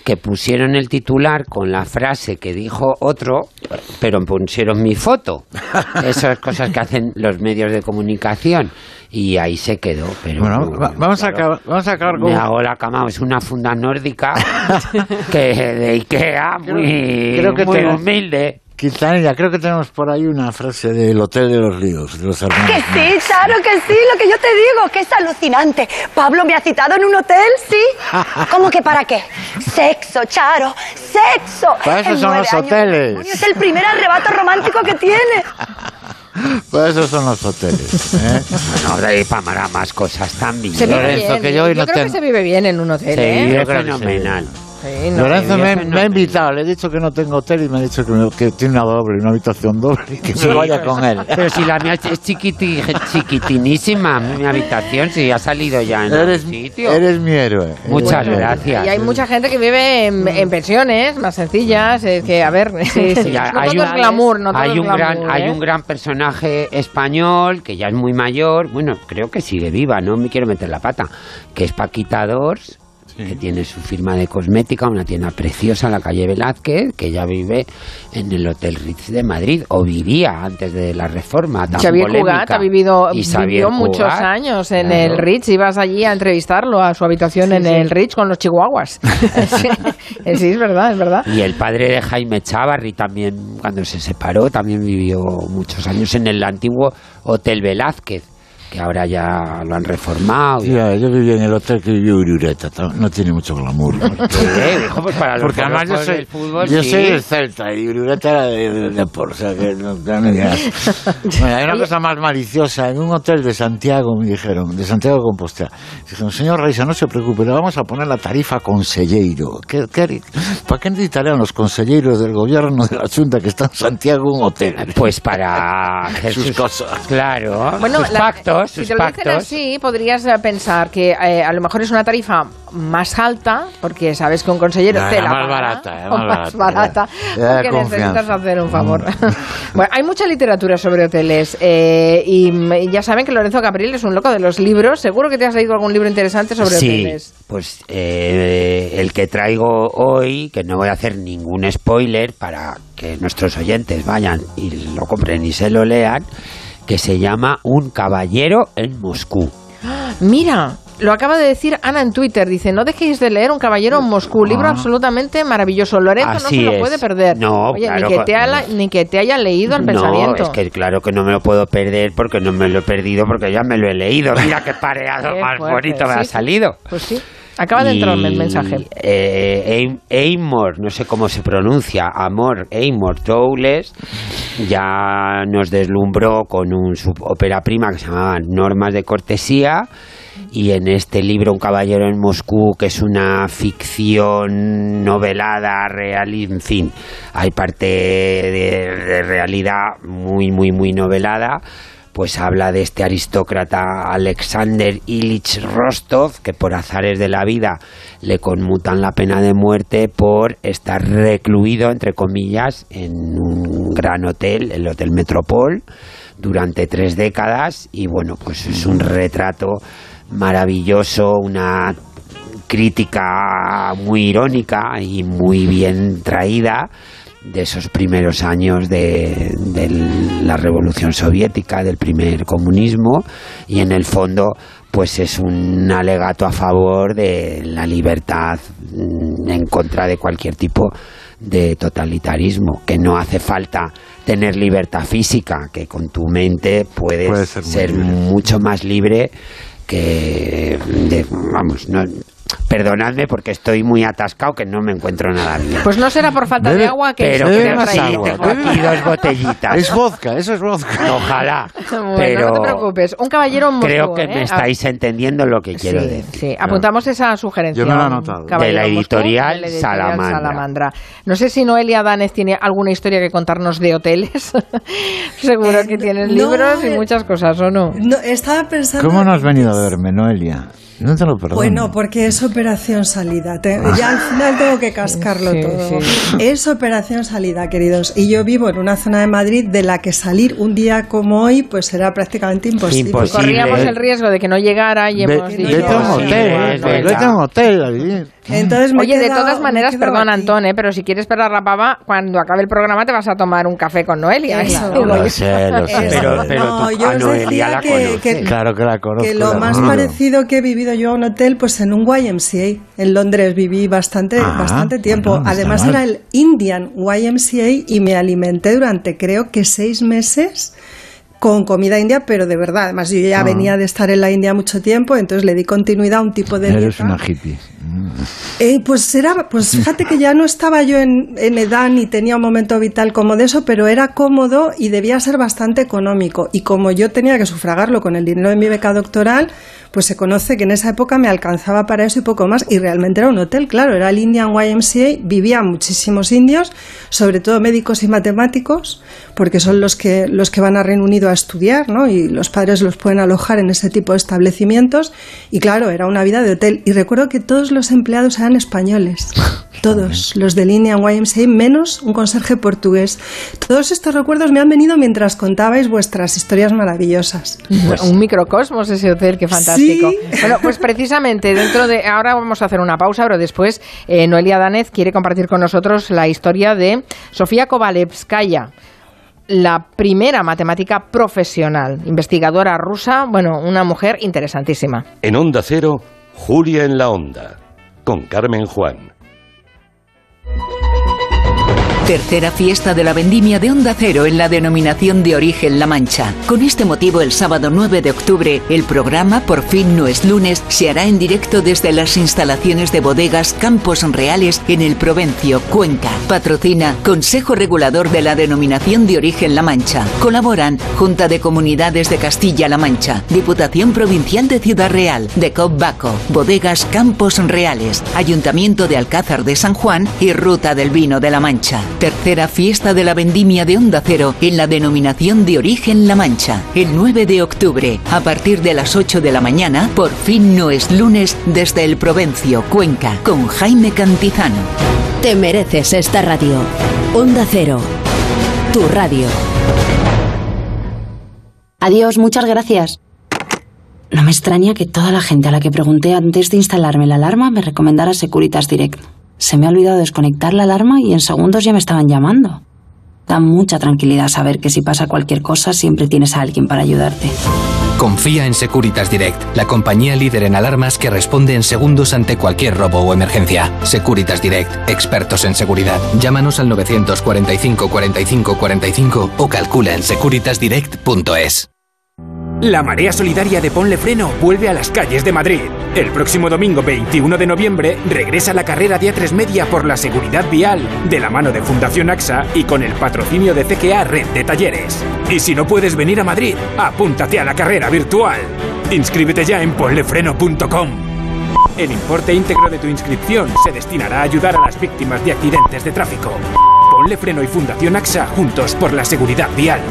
que pusieron el titular con la frase que dijo otro, pero pusieron mi foto. Esas cosas que hacen los medios de comunicación. Y ahí se quedó. Pero Bueno, va- vamos, a acabar, vamos a acabar con... me hago la cama, es una funda nórdica que de Ikea, muy, creo que muy humilde. Quintanilla, creo que tenemos por ahí una frase del Hotel de los Ríos, de los hermanos. Que sí, claro que sí, lo que yo te digo, que es alucinante. Pablo me ha citado en un hotel, sí. ¿Cómo que para qué? Sexo, Charo, sexo. Para eso En son los hoteles. Es el primer arrebato romántico que tiene. Pues esos son los hoteles. ¿eh? Bueno, de ahí para más cosas también. Se vive Lorenzo, bien. que yo hoy no creo que tengo- se vive bien en un hotel, Se ¿eh? Yo que sí. fenomenal. Sí, no, Lorenzo se me, me ha invitado, le he dicho que no tengo hotel y me ha dicho que, me- que tiene una doble, una habitación doble y que Sí, me vaya con él. Pero si la mía es chiquiti, chiquitinísima, mi habitación, si ha salido ya en Eres, el sitio. eres mi héroe. Muchas héroe. gracias. Y hay mucha gente que vive en, en pensiones más sencillas, es que, a ver, Ya, no hay todo un- es glamour, no todo hay un gran glamour, hay ¿eh? un gran personaje español que ya es muy mayor bueno creo que sigue viva no me quiero meter la pata que es Paquita Dors que tiene su firma de cosmética, una tienda preciosa en la calle Velázquez, que ya vive en el Hotel Ritz de Madrid, o vivía antes de la reforma tan Xavier. Cugat ha vivido, Y vivió muchos Cugat, años en claro. el Ritz. Ibas allí a entrevistarlo a su habitación en sí. el Ritz con los chihuahuas. sí, sí, es verdad, es verdad. Y el padre de Jaime Chávarri también, cuando se separó, también vivió muchos años en el antiguo Hotel Velázquez, que ahora ya lo han reformado. Tía, yo viví en el hotel que vivió Urureta, ta- no tiene mucho glamour. Eh, hijo, pues para los Porque además yo soy, fútbol, yo sí. soy del Celta y Urureta era de, de, de por, o sea que no, no me digas. Bueno, hay una cosa más maliciosa. En un hotel de Santiago me dijeron, de Santiago de Compostela, dijeron, señor Reisa, no se preocupe, le vamos a poner la tarifa conselleiro. ¿Qué, qué, ¿Para qué necesitarían los conselleiros del gobierno de la Junta que está en Santiago un hotel? Pues para sus- cosas. Claro, Bueno, sus la- pactos, si sus te lo dicen pactos. así, podrías eh, pensar que eh, a lo mejor es una tarifa más alta, porque sabes que un consejero No, te la más paga, barata, o más barata, de porque necesitas hacer un favor. bueno, hay mucha literatura sobre hoteles eh, y mm, ya saben que Lorenzo Capril es un loco de los libros. Seguro que te has leído algún libro interesante sobre sí, hoteles. pues eh, el que traigo hoy, que no voy a hacer ningún spoiler para que nuestros oyentes vayan y lo compren y se lo lean, que se llama Un caballero en Moscú. Mira, lo acaba de decir Ana en Twitter. Dice, no dejéis de leer Un caballero en Moscú. Libro Ah. absolutamente maravilloso. Lorenzo Así no se lo es. puede perder. No, Oye, claro, ni, que te haya, ni que te haya leído el pensamiento. No, es que claro que no me lo puedo perder porque no me lo he perdido porque ya me lo he leído. Mira qué pareado Qué más fuerte, bonito me sí, ha salido. Pues sí. Acaba de entrarme el mensaje. eh, Am- Amor, no sé cómo se pronuncia, Amor, Amor Dowles, ya nos deslumbró con un ópera prima que se llamaba Normas de Cortesía. Y en este libro, Un caballero en Moscú, que es una ficción novelada, real, en fin, hay parte de, de realidad muy, muy, muy novelada pues habla de este aristócrata Alexander Ilich Rostov, que por azares de la vida le conmutan la pena de muerte por estar recluido, entre comillas, en un gran hotel, el Hotel Metropol, durante tres décadas. Y bueno, pues es un retrato maravilloso, una crítica muy irónica y muy bien traída de esos primeros años de, de la revolución soviética, del primer comunismo, y en el fondo pues es un alegato a favor de la libertad mm, en contra de cualquier tipo de totalitarismo, que no hace falta tener libertad física, que con tu mente puedes Puedes ser ser, mucho más libre que de- vamos, no, perdonadme porque estoy muy atascado que no me encuentro nada bien. Pues no será por falta de Bebe- agua que pero que tengo aquí dos botellitas. Es vodka, eso es vodka. Ojalá. Bueno, pero no te preocupes. Un caballero Moscú. creo que ¿eh? me estáis entendiendo lo que quiero sí, decir. sí. apuntamos esa sugerencia. Yo me lo he caballero De la en Moscú, editorial de la editorial Salamandra. Salamandra. No sé si Noelia Danes tiene alguna historia que contarnos de hoteles. Seguro que tienes no, libros y eh, muchas cosas, ¿o no? No, estaba pensando. ¿Cómo no has venido a verme, Noelia? No te lo perdono. Bueno, porque es operación salida. Te- ya al final tengo que cascarlo Sí, todo. sí. Es operación salida, queridos. Y yo vivo en una zona de Madrid de la que salir un día como hoy pues será prácticamente imposible. Imposible. Corríamos el riesgo de que no llegara y hemos Ve- dicho... vete a un hotel, vete a un hotel a vivir. Entonces me he Oye, de todas maneras, perdón, aquí. Antón, ¿eh? pero si quieres esperar la pava, cuando acabe el programa te vas a tomar un café con Noelia. Eso. Eso Lo sé, lo sé. Pero, pero No, tú yo a os Noelia decía la que- conoces. que- Claro que la conozco. Que lo la más conozco. parecido que he vivido yo a un hotel, pues en un YMCA. En Londres viví bastante, Ah, bastante tiempo. bueno, Además mal. era el Indian YMCA y me alimenté durante creo que seis meses con comida india, pero de verdad. Además yo ya Ah. venía de estar en la India mucho tiempo, entonces le di continuidad a un tipo de Eres dieta una hippie. Eh, pues era, pues fíjate que ya no estaba yo en, en, edad ni tenía un momento vital como de eso, pero era cómodo y debía ser bastante económico. Y como yo tenía que sufragarlo con el dinero de mi beca doctoral, pues se conoce que en esa época me alcanzaba para eso y poco más. Y realmente era un hotel, claro, era el Indian YMCA, vivían muchísimos indios, sobre todo médicos y matemáticos, porque son los que, los que van a Reino Unido a estudiar, ¿no? Y los padres los pueden alojar en ese tipo de establecimientos. Y claro, era una vida de hotel. Y recuerdo que todos los empleados eran españoles. Todos, los del Indian YMCA, menos un conserje portugués. Todos estos recuerdos me han venido mientras contabais vuestras historias maravillosas. un microcosmos ese hotel, qué fantástico. Bueno, pues precisamente dentro de. Ahora vamos a hacer una pausa, pero después eh, Noelia Danez quiere compartir con nosotros la historia de Sofía Kovalevskaya la primera matemática profesional, investigadora rusa, bueno, una mujer interesantísima. En Onda Cero, Julia en la Onda, con Carmen Juan. Tercera fiesta de la vendimia de Onda Cero en la denominación de origen La Mancha. Con este motivo, el sábado 9 de octubre, el programa Por fin no es lunes se hará en directo desde las instalaciones de bodegas Campos Reales en el Provencio, Cuenca. Patrocina Consejo Regulador de la denominación de origen La Mancha. Colaboran Junta de Comunidades de Castilla-La Mancha, Diputación Provincial de Ciudad Real, de Baco, Bodegas Campos Reales, Ayuntamiento de Alcázar de San Juan y Ruta del Vino de La Mancha. Tercera fiesta de la vendimia de Onda Cero en la denominación de origen La Mancha. El 9 de octubre, a partir de las 8 de la mañana, por fin no es lunes desde el Provencio, Cuenca, con Jaime Cantizano. Te mereces esta radio. Onda Cero. Tu radio. Adiós, muchas gracias. No me extraña que toda la gente a la que pregunté antes de instalarme la alarma me recomendara Securitas Direct. Se me ha olvidado desconectar la alarma y en segundos ya me estaban llamando. Da mucha tranquilidad saber que si pasa cualquier cosa siempre tienes a alguien para ayudarte. Confía en Securitas Direct, la compañía líder en alarmas que responde en segundos ante cualquier robo o emergencia. Securitas Direct, expertos en seguridad. Llámanos al 945 45 45 o calcula en securitasdirect.es. La marea solidaria de Ponle Freno vuelve a las calles de Madrid. El próximo domingo 21 de noviembre regresa la carrera Día 3 Media por la seguridad vial, de la mano de Fundación AXA y con el patrocinio de CKA Red de Talleres. Y si no puedes venir a Madrid, apúntate a la carrera virtual. Inscríbete ya en ponlefreno.com. El importe íntegro de tu inscripción se destinará a ayudar a las víctimas de accidentes de tráfico. Ponle Freno y Fundación AXA juntos por la seguridad vial.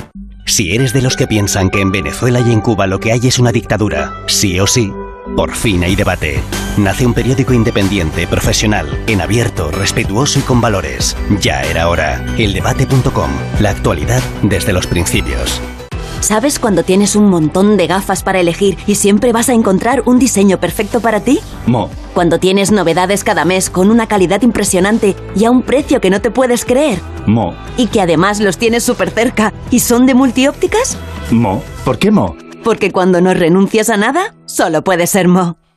Si eres de los que piensan que en Venezuela y en Cuba lo que hay es una dictadura, sí o sí, por fin hay debate. Nace un periódico independiente, profesional, en abierto, respetuoso y con valores. Ya era hora. Eldebate.com. La actualidad desde los principios. ¿Sabes cuando tienes un montón de gafas para elegir y siempre vas a encontrar un diseño perfecto para ti? Mo. Cuando tienes novedades cada mes con una calidad impresionante y a un precio que no te puedes creer. Mo. Y que además los tienes súper cerca y son de multiópticas. Mo. ¿Por qué Mo? Porque cuando no renuncias a nada, solo puede ser Mo.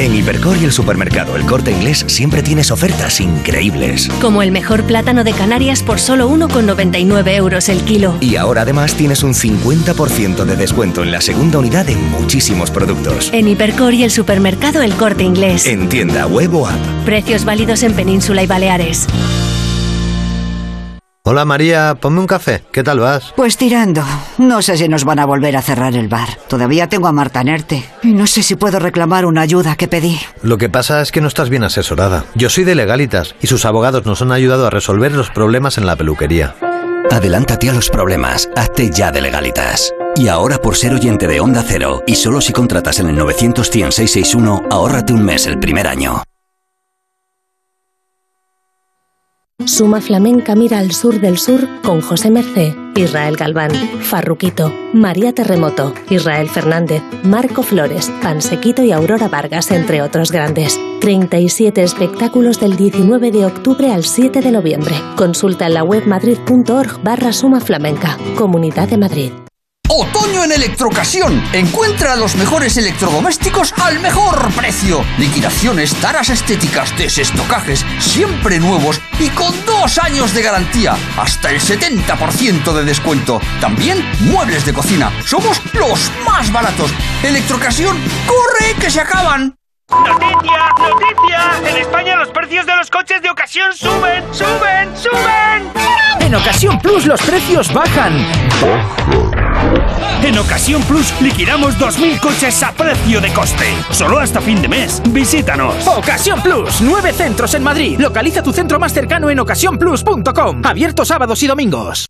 En Hipercor y el supermercado El Corte Inglés siempre tienes ofertas increíbles. Como el mejor plátano de Canarias por solo 1,99 euros el kilo. Y ahora además tienes un 50% de descuento en la segunda unidad en muchísimos productos. En Hipercor y el supermercado El Corte Inglés. En tienda web o app. Precios válidos en Península y Baleares. Hola María, ponme un café. ¿Qué tal vas? Pues tirando. No sé si nos van a volver a cerrar el bar. Todavía tengo a Marta Nerte. Y no sé si puedo reclamar una ayuda que pedí. Lo que pasa es que no estás bien asesorada. Yo soy de Legalitas y sus abogados nos han ayudado a resolver los problemas en la peluquería. Adelántate a los problemas. Hazte ya de Legalitas. Y ahora por ser oyente de Onda Cero y solo si contratas en el 900 661 ahórrate un mes el primer año. Suma Flamenca mira al sur del sur con José Mercé, Israel Galván, Farruquito, María Terremoto, Israel Fernández, Marco Flores, Pansequito y Aurora Vargas, entre otros grandes. 37 espectáculos del 19 de octubre al 7 de noviembre. Consulta en la web madrid.org barra Suma Flamenca, Comunidad de Madrid. Otoño en Electrocasión. Encuentra los mejores electrodomésticos al mejor precio. Liquidaciones, taras estéticas, desestocajes, siempre nuevos y con dos años de garantía. Hasta el 70% de descuento. También muebles de cocina. Somos los más baratos. Electrocasión, ¡corre que se acaban! ¡Noticia! ¡Noticia! En España los precios de los coches de ocasión suben, suben, suben. En Ocasión Plus los precios bajan. En Ocasión Plus liquidamos 2.000 coches a precio de coste. Solo hasta fin de mes. Visítanos. Ocasión Plus. Nueve centros en Madrid. Localiza tu centro más cercano en ocasiónplus.com. Abierto sábados y domingos.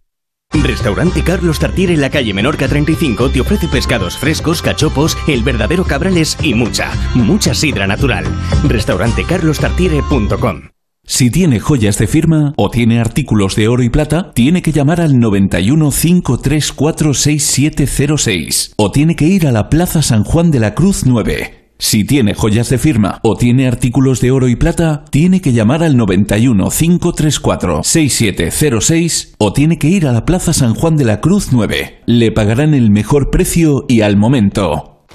Restaurante Carlos Tartiere en la calle Menorca 35 te ofrece pescados frescos, cachopos, el verdadero cabrales y mucha, mucha sidra natural. Restaurantecarlostartiere.com Si tiene joyas de firma o tiene artículos de oro y plata, tiene que llamar al 91 534 6706 o tiene que ir a la Plaza San Juan de la Cruz 9. Si tiene joyas de firma o tiene artículos de oro y plata, tiene que llamar al 91 534 6706 o tiene que ir a la Plaza San Juan de la Cruz 9. Le pagarán el mejor precio y al momento.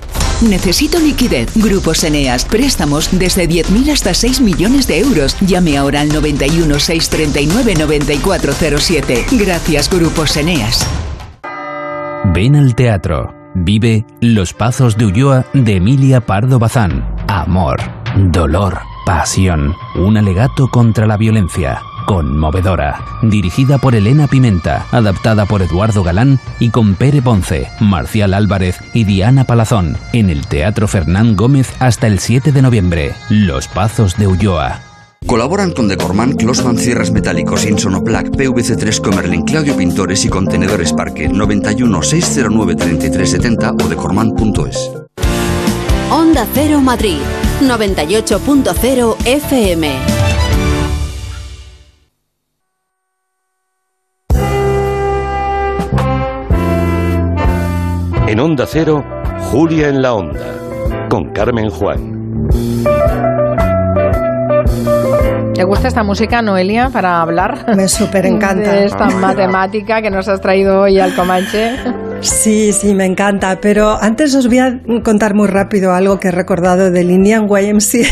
Necesito liquidez. Grupos Eneas. Préstamos desde 10.000 hasta 6 millones de euros. Llame ahora al 91 639 9407. Gracias, Grupos Eneas. Ven al teatro. Vive Los Pazos de Ulloa de Emilia Pardo Bazán. Amor, dolor, pasión. Un alegato contra la violencia. Conmovedora. Dirigida por Elena Pimenta. Adaptada por Eduardo Galán y con Pere Ponce, Marcial Álvarez y Diana Palazón. En el Teatro Fernán Gómez hasta el 7 de noviembre. Los Pazos de Ulloa. Colaboran con Decorman, Closman Cierres Metálicos, Insonoplac, PVC3 Comerlin, Claudio Pintores y Contenedores Parque 91 609 3370 o decorman.es. Onda Cero Madrid, 98.0 FM. En Onda Cero, Julia en la Onda, con Carmen Juan. ¿Te gusta esta música, Noelia, para hablar? Me súper encanta. De esta matemática que nos has traído hoy al Comanche. Sí, sí, me encanta. Pero antes os voy a contar muy rápido algo que he recordado del Indian YMCA.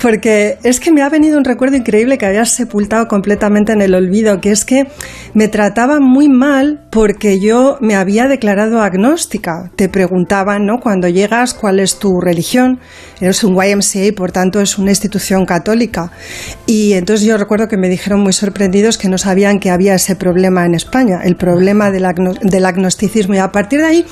Porque es que me ha venido un recuerdo increíble que había sepultado completamente en el olvido, que es que me trataban muy mal porque yo me había declarado agnóstica. Te preguntaban, ¿no? Cuando llegas, ¿cuál es tu religión? Eres un YMCA por tanto es una institución católica. Y entonces yo recuerdo que me dijeron muy sorprendidos que no sabían que había ese problema en España, el problema del, agno. Y a partir de ahí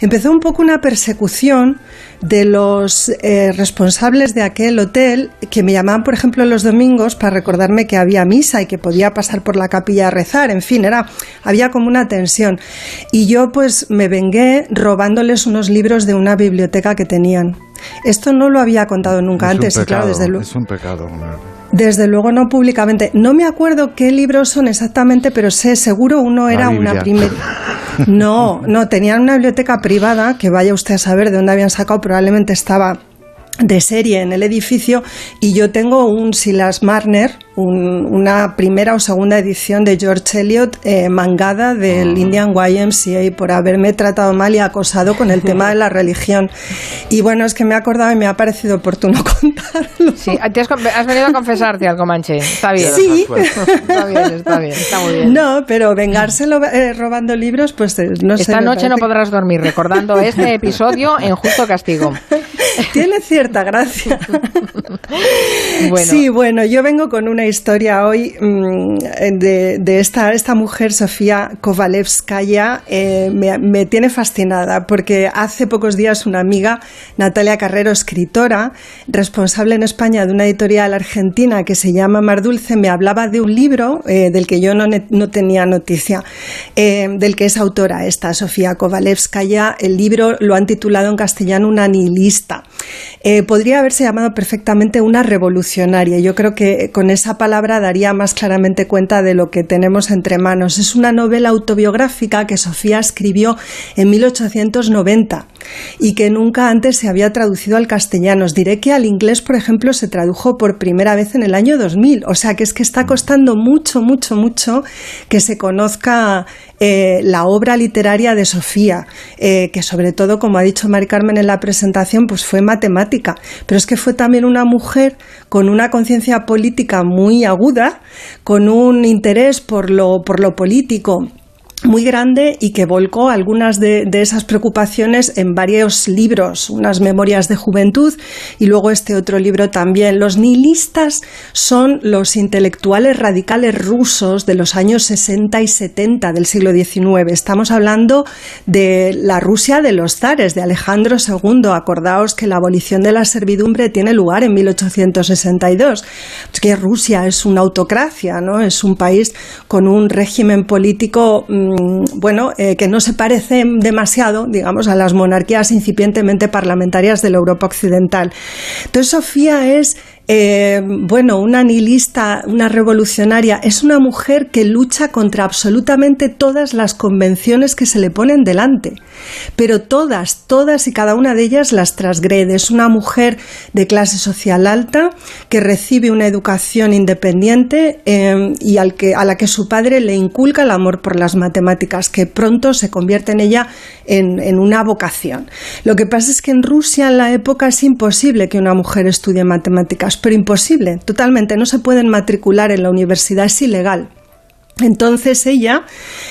empezó un poco una persecución de los eh, responsables de aquel hotel que me llamaban, por ejemplo, los domingos para recordarme que había misa y que podía pasar por la capilla a rezar. En fin, era, había como una tensión. Y yo pues me vengué robándoles unos libros de una biblioteca que tenían. Esto no lo había contado nunca Es un antes, y claro, desde luego. Es un pecado. Desde luego no públicamente. No me acuerdo qué libros son exactamente, pero sé, seguro uno era una primera. No, no, tenían una biblioteca privada, que vaya usted a saber de dónde habían sacado, probablemente estaba de serie en el edificio y yo tengo un Silas Marner, un- una primera o segunda edición de George Eliot eh, mangada del Indian YMCA por haberme tratado mal y acosado con el tema de la religión. Y bueno, es que me he acordado y me ha parecido oportuno contarlo. Sí, te has, venido a confesarte al Comanche. Está bien. Sí. Está bien, está bien, está muy bien. No, pero vengárselo eh, robando libros, pues eh, no sé. Esta noche no podrás dormir recordando este episodio en justo castigo. Tiene cierta gracia. Sí, bueno, yo vengo con una historia hoy mm, de, de esta, esta mujer, Sofía Kovalevskaya, eh, me, me tiene fascinada porque hace pocos días una amiga, Natalia Carrero, escritora, responsable en España de una editorial argentina que se llama Mar Dulce, me hablaba de un libro eh, del que yo no, no tenía noticia, eh, del que es autora esta Sofía Kovalevskaya. El libro lo han titulado en castellano Una nihilista. Eh, podría haberse llamado perfectamente una revolucionaria. Yo creo que con esa palabra daría más claramente cuenta de lo que tenemos entre manos. Es una novela autobiográfica que Sofía escribió en 1890 y que nunca antes se había traducido al castellano. Os diré que al inglés, por ejemplo, se tradujo por primera vez en el año 2000. O sea que es que está costando mucho, mucho, mucho que se conozca eh, la obra literaria de Sofía, eh, que sobre todo, como ha dicho Mari Carmen en la presentación, pues fue matemática, pero es que fue también una mujer con una conciencia política muy aguda, con un interés por lo, por lo político muy grande y que volcó algunas de, esas preocupaciones en varios libros, unas memorias de juventud y luego este otro libro también. Los nihilistas son los intelectuales radicales rusos de los años 60 y 70 del siglo XIX. Estamos hablando de la Rusia de los zares, de Alejandro II. Acordaos que la abolición de la servidumbre tiene lugar en 1862. Es que Rusia es una autocracia, ¿no? Es un país con un régimen político bueno, eh, que no se parece demasiado, digamos, a las monarquías incipientemente parlamentarias de la Europa occidental. Entonces, Sofía es eh, bueno, una nihilista, una revolucionaria, es una mujer que lucha contra absolutamente todas las convenciones que se le ponen delante, pero todas, todas y cada una de ellas las transgrede. Es una mujer de clase social alta que recibe una educación independiente eh, y al que, a la que su padre le inculca el amor por las matemáticas, que pronto se convierte en ella en, una vocación. Lo que pasa es que en Rusia en la época es imposible que una mujer estudie matemáticas pero imposible, totalmente, no se pueden matricular en la universidad, es ilegal. Entonces ella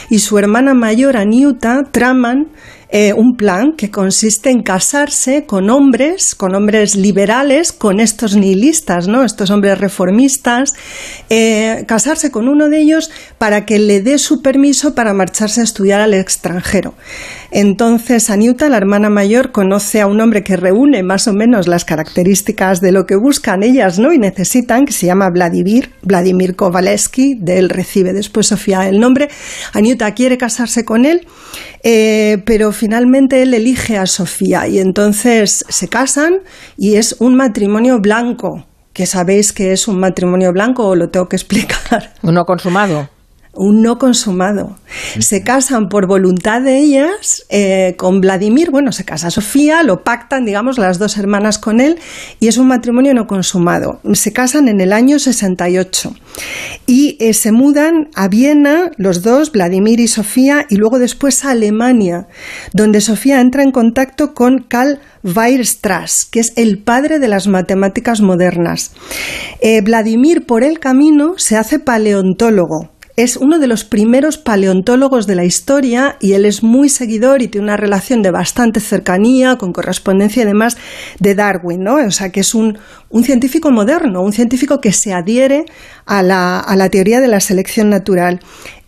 y su hermana mayor, Aniuta, traman eh, un plan que consiste en casarse con hombres, con hombres liberales, con estos nihilistas, ¿no? Estos hombres reformistas, eh, casarse con uno de ellos para que le dé su permiso para marcharse a estudiar al extranjero. Entonces, Aniuta, la hermana mayor, conoce a un hombre que reúne más o menos las características de lo que buscan ellas, ¿no? Y necesitan, que se llama Vladimir, Vladimir Kovalevsky, de él recibe después Sofía el nombre. Aniuta quiere casarse con él, eh, pero finalmente él elige a Sofía y entonces se casan y es un matrimonio blanco. Que sabéis que es un matrimonio blanco o lo tengo que explicar. Uno consumado un no consumado. Se casan por voluntad de ellas eh, con Vladimir, bueno, se casa Sofía, lo pactan, digamos, las dos hermanas con él, y es un matrimonio no consumado. Se casan en el año 68 y eh, se mudan a Viena, los dos, Vladimir y Sofía, y luego después a Alemania, donde Sofía entra en contacto con Karl Weierstrass, que es el padre de las matemáticas modernas. Eh, Vladimir, por el camino, se hace paleontólogo es uno de los primeros paleontólogos de la historia y él es muy seguidor y tiene una relación de bastante cercanía, con correspondencia y demás, de Darwin, ¿no? O sea, que es un, un científico moderno, un científico que se adhiere a la, a la teoría de la selección natural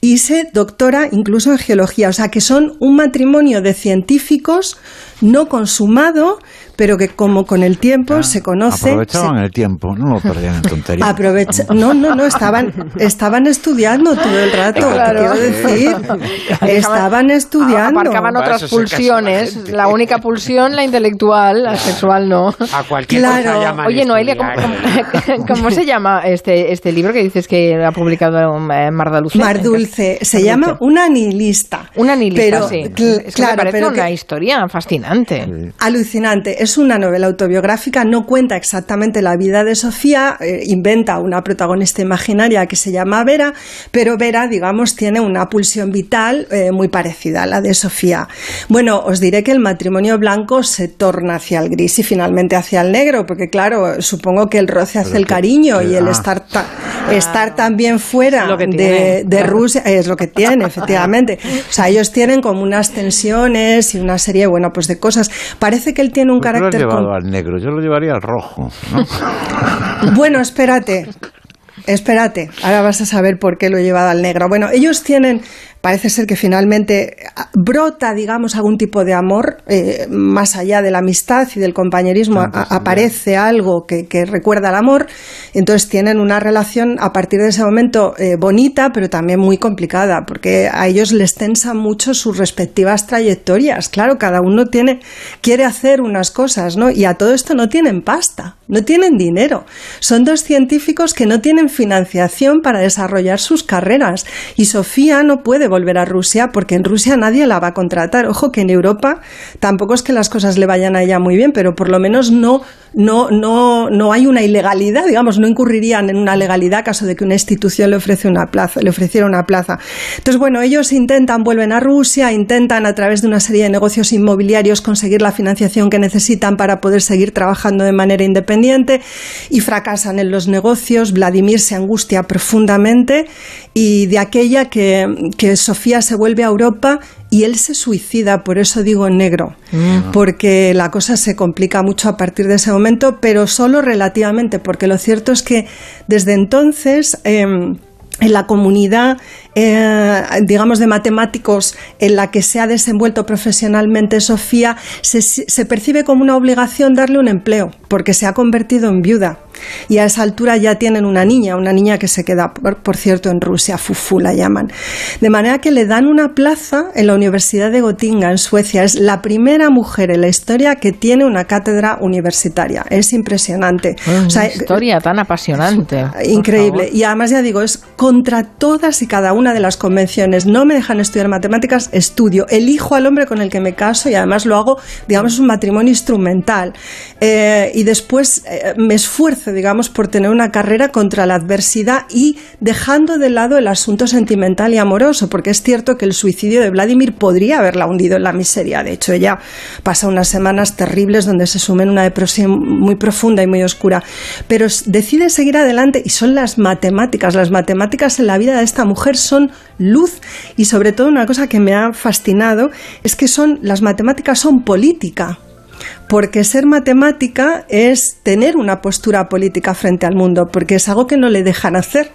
y se doctora incluso en geología, o sea, que son un matrimonio de científicos no consumado, pero que como con el tiempo ah, se conoce... Aprovechaban se, el tiempo, no lo perdían en tonterías. Aprovecha, no, no, no, estaban, estaban estudiando todo el rato, claro. te quiero decir. estaban estudiando. Aparcaban otras pulsiones, la, la, única pulsión, la intelectual, la sexual no. A cualquier claro. cosa llaman Oye, Noelia, ¿cómo, cómo, cómo, se llama este, este libro que dices que ha publicado eh, Mar Dulce? Mar Dulce, se Mar llama Una nihilista. Una nihilista, pero, sí. Es que claro, me parece pero una que, historia fascinante. Sí. Alucinante. Es una novela autobiográfica, no cuenta exactamente la vida de Sofía, eh, inventa una protagonista imaginaria que se llama Vera, pero Vera, digamos, tiene una pulsión vital eh, muy parecida a la de Sofía. Bueno, os diré que el matrimonio blanco se torna hacia el gris y finalmente hacia el negro, porque claro, supongo que el roce hace el cariño y el estar, ta estar también fuera de, de Rusia es lo que tiene, efectivamente. O sea, ellos tienen como unas tensiones y una serie, bueno, pues de cosas. Parece que él tiene un Porque carácter... Lo has llevado con- al negro, yo lo llevaría al rojo. ¿no? Bueno, espérate. Espérate, ahora vas a saber por qué lo he llevado al negro. Bueno, ellos tienen, parece ser que finalmente ah, brota, digamos, algún tipo de amor, eh, más allá de la amistad y del compañerismo, a- aparece algo que, que recuerda al amor, entonces tienen una relación a partir de ese momento eh, bonita, pero también muy complicada, porque a ellos les tensa mucho sus respectivas trayectorias. Claro, cada uno tiene, quiere hacer unas cosas, ¿no? Y a todo esto no tienen pasta, no tienen dinero. Son dos científicos que no tienen financiación para desarrollar sus carreras. Y Sofía no puede volver a Rusia porque en Rusia nadie la va a contratar. Ojo que en Europa tampoco es que las cosas le vayan a ella muy bien, pero por lo menos no, no, no, no hay una ilegalidad, digamos, no incurrirían en una legalidad caso de que una institución le ofrece una plaza, le ofreciera una plaza. Entonces, bueno, ellos intentan, vuelven a Rusia, intentan a través de una serie de negocios inmobiliarios conseguir la financiación que necesitan para poder seguir trabajando de manera independiente y fracasan en los negocios. Vladimir se angustia profundamente y de aquella que, que Sofía se vuelve a Europa y él se suicida, por eso digo negro, porque la cosa se complica mucho a partir de ese momento, pero solo relativamente, porque lo cierto es que desde entonces... em, en la comunidad, eh, digamos, de matemáticos en la que se ha desenvuelto profesionalmente Sofía, se, se percibe como una obligación darle un empleo, porque se ha convertido en viuda. Y a esa altura ya tienen una niña, una niña que se queda, por, por cierto, en Rusia, Fufu la llaman. De manera que le dan una plaza en la Universidad de Gotinga, en Suecia. Es la primera mujer en la historia que tiene una cátedra universitaria. Es impresionante. Una O sea, historia tan apasionante. Increíble. Y además ya digo, es contra todas y cada una de las convenciones. No me dejan estudiar matemáticas, estudio. Elijo al hombre con el que me caso y además lo hago, digamos, es un matrimonio instrumental. Eh, y después eh, me esfuerzo, digamos, por tener una carrera contra la adversidad y dejando de lado el asunto sentimental y amoroso, porque es cierto que el suicidio de Vladimir podría haberla hundido en la miseria. De hecho, ella pasa unas semanas terribles donde se sume en una depresión muy profunda y muy oscura. Pero decide seguir adelante y son las matemáticas. Las matemáticas en la vida de esta mujer son luz y sobre todo una cosa que me ha fascinado es que son las matemáticas son política. Porque ser matemática es tener una postura política frente al mundo, porque es algo que no le dejan hacer.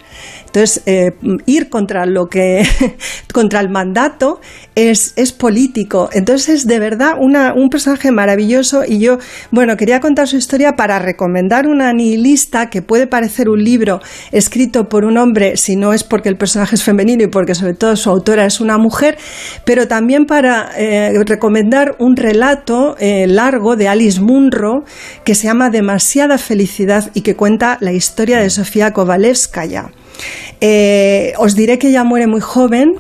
Entonces, eh, ir contra lo que, contra el mandato es, es político. Entonces, es de verdad un personaje maravilloso. Y yo, bueno, quería contar su historia para recomendar una nihilista que puede parecer un libro escrito por un hombre, si no es porque el personaje es femenino y porque sobre todo su autora es una mujer, pero también para eh, recomendar un relato eh, largo de Alice Munro que se llama Demasiada felicidad y que cuenta la historia de Sofía Kovalevskaya. Eh, os diré que ella muere muy joven,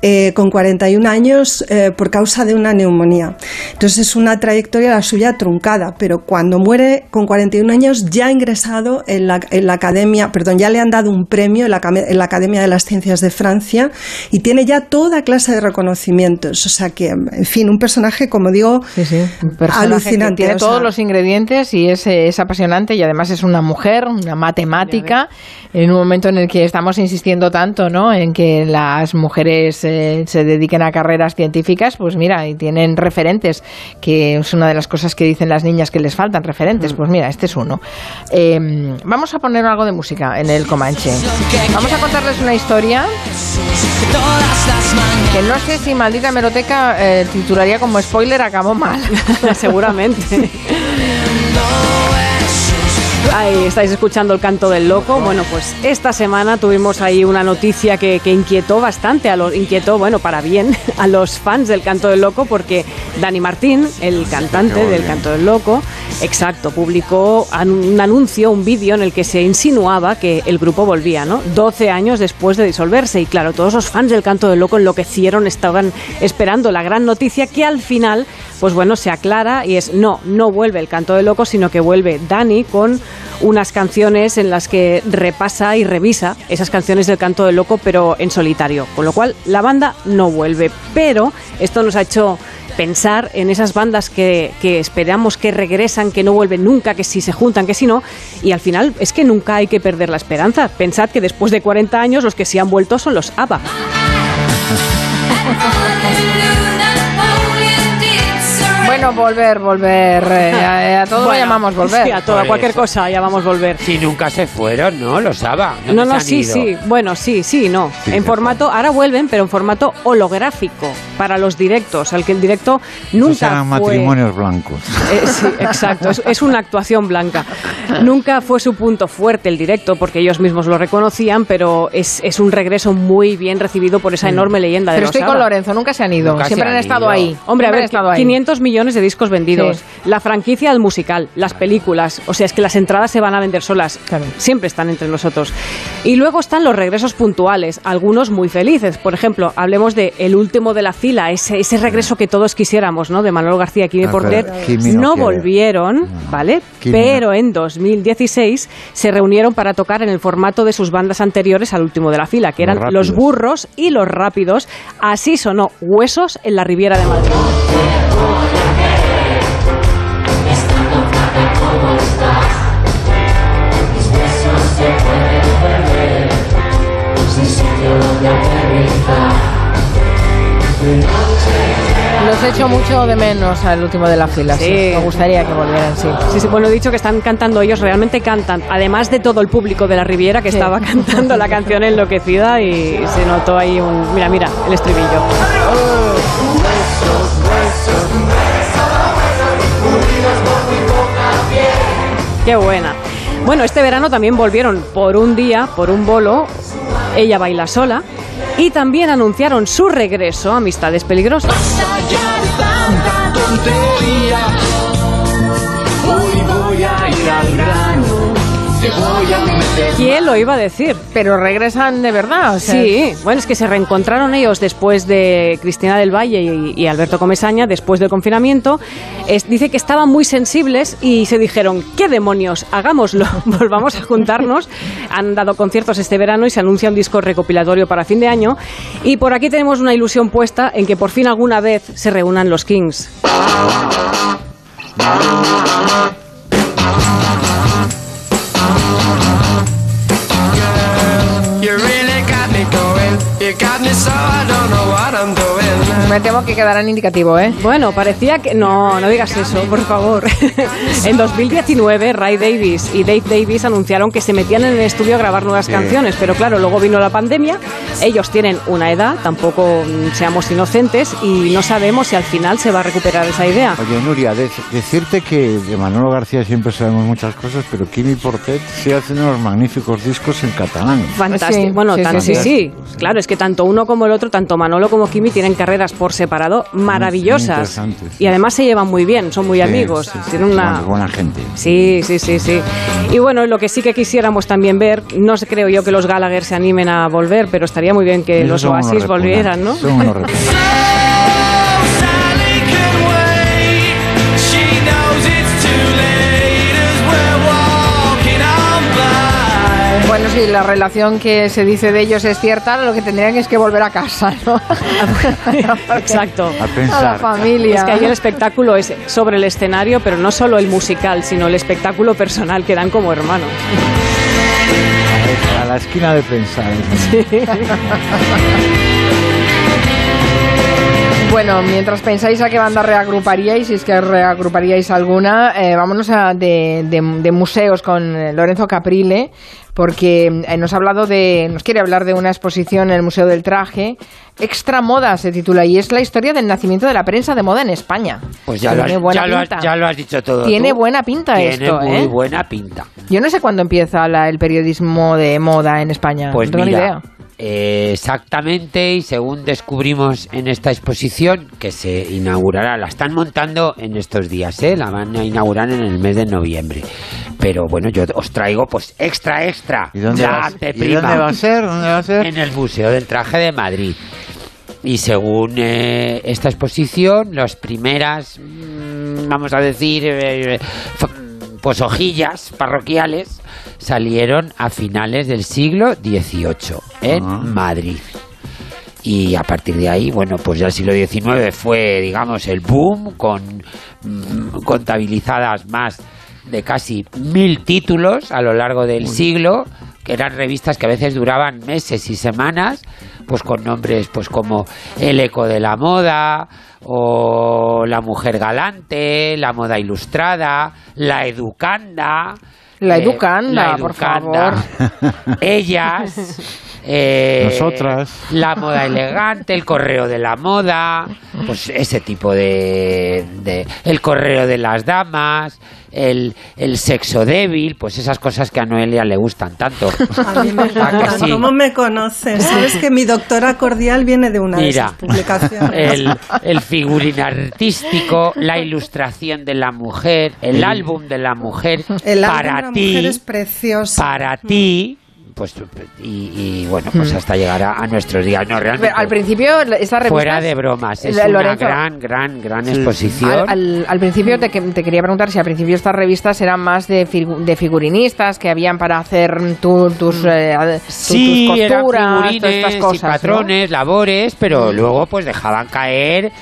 eh, con 41 años, eh, por causa de una neumonía. Entonces es una trayectoria la suya truncada, pero cuando muere con 41 años ya ha ingresado en la, en la academia, perdón, ya le han dado un premio en la, en la Academia de las Ciencias de Francia y tiene ya toda clase de reconocimientos. O sea que, en fin, un personaje, como digo, personaje alucinante. que tiene o sea, todos los ingredientes y es, eh, es apasionante y además es una mujer, una matemática, en un momento en el que estamos insistiendo tanto ¿no? en que las mujeres eh, se dediquen a carreras científicas, pues mira, y tienen referentes, que es una de las cosas que dicen las niñas que les faltan, referentes, pues mira, este es uno. Eh, vamos a poner algo de música en el Comanche. Vamos a contarles una historia que no sé si maldita meroteca eh, titularía como spoiler acabó mal. Seguramente. Ahí estáis escuchando el canto del loco. Bueno, pues esta semana tuvimos ahí una noticia que, que inquietó bastante, a los, inquietó, bueno, para bien, a los fans del canto del loco, porque Dani Martín, el cantante del canto del loco, exacto, publicó un anuncio, un vídeo en el que se insinuaba que el grupo volvía, ¿no? 12 años después de disolverse. Y claro, todos los fans del canto del loco enloquecieron, estaban esperando la gran noticia que al final, pues bueno, se aclara y es no, no vuelve el canto del loco, sino que vuelve Dani con unas canciones en las que repasa y revisa esas canciones del canto del loco, pero en solitario. Con lo cual, la banda no vuelve. Pero esto nos ha hecho pensar en esas bandas que, que esperamos que regresan, que no vuelven nunca, que si se juntan, que si no. Y al final es que nunca hay que perder la esperanza. Pensad que después de 40 años los que sí han vuelto son los ABBA. Bueno, volver, volver. eh, a, a todo lo llamamos volver. Sí, a todo, a cualquier cosa llamamos volver. Si nunca se fueron, ¿no? Los ABBA. ¿Dónde No, no, sí, ido? sí. Bueno, sí, sí, no. Sí, en formato, ahora vuelven, pero en formato holográfico para los directos, al que el directo Esos nunca eran fue... matrimonios blancos. Eh, sí, exacto. Es, es una actuación blanca. Nunca fue su punto fuerte el directo, porque ellos mismos lo reconocían, pero es, es un regreso muy bien recibido por esa enorme leyenda de Pero los estoy con. Lorenzo, nunca se han ido. Nunca Siempre han, estado ahí. Hombre, a ver, han estado ahí. 500 millones de discos vendidos, Sí. la franquicia del musical, las películas, o sea, es que las entradas se van a vender solas, siempre están entre nosotros. Y luego están los regresos puntuales, algunos muy felices. Por ejemplo, hablemos de El último de la fila, ese, ese regreso que todos quisiéramos, ¿no? De Manolo García y Kimi Ah, Kimi no no volvieron, ¿vale? Kimi Pero en 2016 se reunieron para tocar en el formato de sus bandas anteriores al último de la fila, que eran Los. Burros y Los Rápidos. Así sonó Huesos en la Riviera de Madrid. Los echo mucho de menos al último de la fila. Sí. Sí. Me gustaría que volvieran, sí. Sí, sí, bueno, he dicho que están cantando ellos, realmente cantan, además de todo el público de la Riviera que Sí. estaba cantando la canción enloquecida y se notó ahí un... Mira, mira, el estribillo. Qué buena. Bueno, este verano también volvieron por un día, por un bolo, ella baila sola, y también anunciaron su regreso a Amistades Peligrosas. Te voy a meter. ¿Quién lo iba a decir? Pero regresan de verdad, o sea, Sí, bueno, es que se reencontraron ellos después de Cristina del Valle y, y Alberto Comesaña, después del confinamiento. Es- dice que estaban muy sensibles y se dijeron, ¿qué demonios? Hagámoslo, volvamos a juntarnos. Han dado conciertos este verano y se anuncia un disco recopilatorio para fin de año. Y por aquí tenemos una ilusión puesta en que por fin alguna vez se reúnan los Kings. Me so I don't Me temo que quedará en indicativo, ¿eh? Bueno, parecía que... No, no digas eso, por favor. en 2019, Ray Davis y Dave Davis anunciaron que se metían en el estudio a grabar nuevas Sí. canciones, pero claro, luego vino la pandemia, ellos tienen una edad, tampoco seamos inocentes, y no sabemos si al final se va a recuperar esa idea. Oye, Nuria, de- decirte que de Manolo García siempre sabemos muchas cosas, pero Kimi Portet sí hace unos magníficos discos en catalán. Fantástico. Sí, bueno, sí, tan- sí, sí, sí. sí. Claro, es que tanto uno como el otro, tanto Manolo como Kimi, tienen carreras por separado maravillosas. y además se llevan muy bien, son muy Sí, amigos. sí, sí, tienen una, buena- gente. Sí, sí, sí, sí. Y bueno, lo que sí que quisiéramos también ver, no sé, creo yo que los Gallagher se animen a volver, pero estaría muy bien que los Oasis volvieran, ¿no? son unos si la relación que se dice de ellos es cierta, lo que tendrían es que volver a casa, ¿no? Exacto. A A pensar. la familia. Es que ahí el espectáculo es sobre el escenario, pero no solo el musical, sino el espectáculo personal que dan como hermanos. A la esquina de pensar. Bueno, mientras pensáis a qué banda reagruparíais, si es que reagruparíais alguna, eh, vámonos a de, de- de museos con eh, Lorenzo Caprile, porque eh, nos ha hablado de, nos quiere hablar de una exposición en el Museo del Traje, Extra Moda se titula, y es la historia del nacimiento de la prensa de moda en España. Pues ya lo, Tiene has, ya, lo has, pinta. ya lo has dicho todo. Tiene tú. buena pinta Tiene esto, muy ¿eh? buena pinta. Yo no sé cuándo empieza la- el periodismo de moda en España, Pues no tengo ni idea. Eh, exactamente, y según descubrimos en esta exposición, que se inaugurará, la están montando en estos días, ¿eh? la van a inaugurar en el mes de noviembre. Pero bueno, yo os traigo pues extra, extra. ¿Y dónde, va, a- de ¿y prima. dónde va a ser? ¿Dónde va a ser? En el Museo del Traje de Madrid. Y según eh, esta exposición, las primeras, mm, vamos a decir, eh, pues hojillas parroquiales salieron a finales del siglo XVIII en Ah. Madrid. Y a partir de ahí, bueno, pues ya el siglo XIX fue, digamos, el boom con mm, contabilizadas más de casi mil títulos a lo largo del siglo que eran revistas que a veces duraban meses y semanas, pues con nombres pues como El Eco de la Moda o La Mujer Galante, La Moda Ilustrada, La Educanda. La eh, educanda, La por Educanda, Ellas. Eh, Nosotras. La moda elegante, el correo de la moda, pues ese tipo de, de- el correo de las damas, el, el sexo débil, pues esas cosas que a Noelia le gustan tanto. A mí me ¿A que encanta. sí? ¿Cómo me conoces? Sabes que mi doctora cordial viene de una de Mira, esas publicaciones. el, el figurín artístico, la ilustración de la mujer, el álbum de la mujer, El álbum de para la ti, mujer es precioso. para ti, pues y, y, bueno, pues hasta llegar a, a nuestros días. No, realmente. Al principio, esta revista. Fuera de bromas, es Lorenzo, una gran, gran, gran exposición. Al, al- al principio te, te quería preguntar si al principio estas revistas eran más de, figu- de figurinistas que habían para hacer tu- tus, eh, ad- tu- Sí, tus eran costuras, patrones, labores, pero luego pues dejaban caer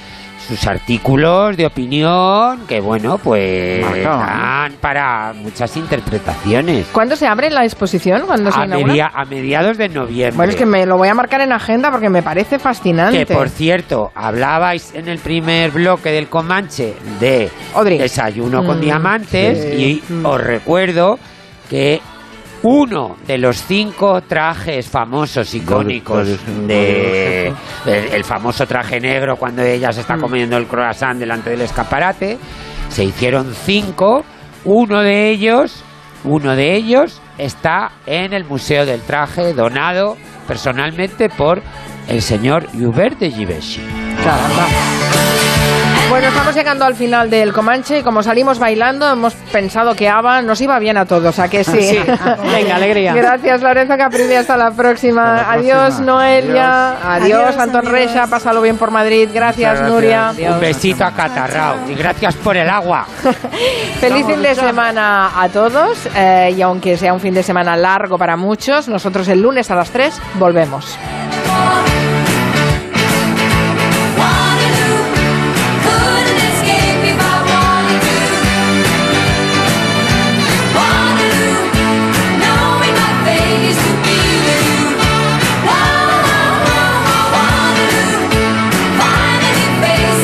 sus artículos de opinión que bueno pues Marcaban. dan para muchas interpretaciones. ¿Cuándo se abre la exposición? ¿Cuándo se A, inaugura? media- a mediados de noviembre. Bueno, es que me lo voy a marcar en agenda porque me parece fascinante. Que por cierto, hablabais en el primer bloque del Comanche de desayuno con Mm, diamantes sí. y os recuerdo que uno de los cinco trajes famosos icónicos de el, el famoso traje negro cuando ella se Mm. está comiendo el croissant delante del escaparate. Se hicieron cinco. Uno de ellos uno de ellos está en el museo del traje donado personalmente por el señor Hubert de Givenchy Bueno, estamos llegando al final del Comanche y como salimos bailando hemos pensado que Ava nos iba bien a todos, ¿a que sí? Sí. Venga, alegría. Gracias Lorenzo Capridi, hasta la próxima. Hasta la Adiós próxima. Noelia, adiós, Adiós, Antón amigos. Recha, pásalo bien por Madrid. Gracias, Nuria. un besito a Catarrao y gracias por el agua Feliz fin de semana a todos eh, y aunque sea un fin de semana largo para muchos, nosotros el lunes a las 3 volvemos.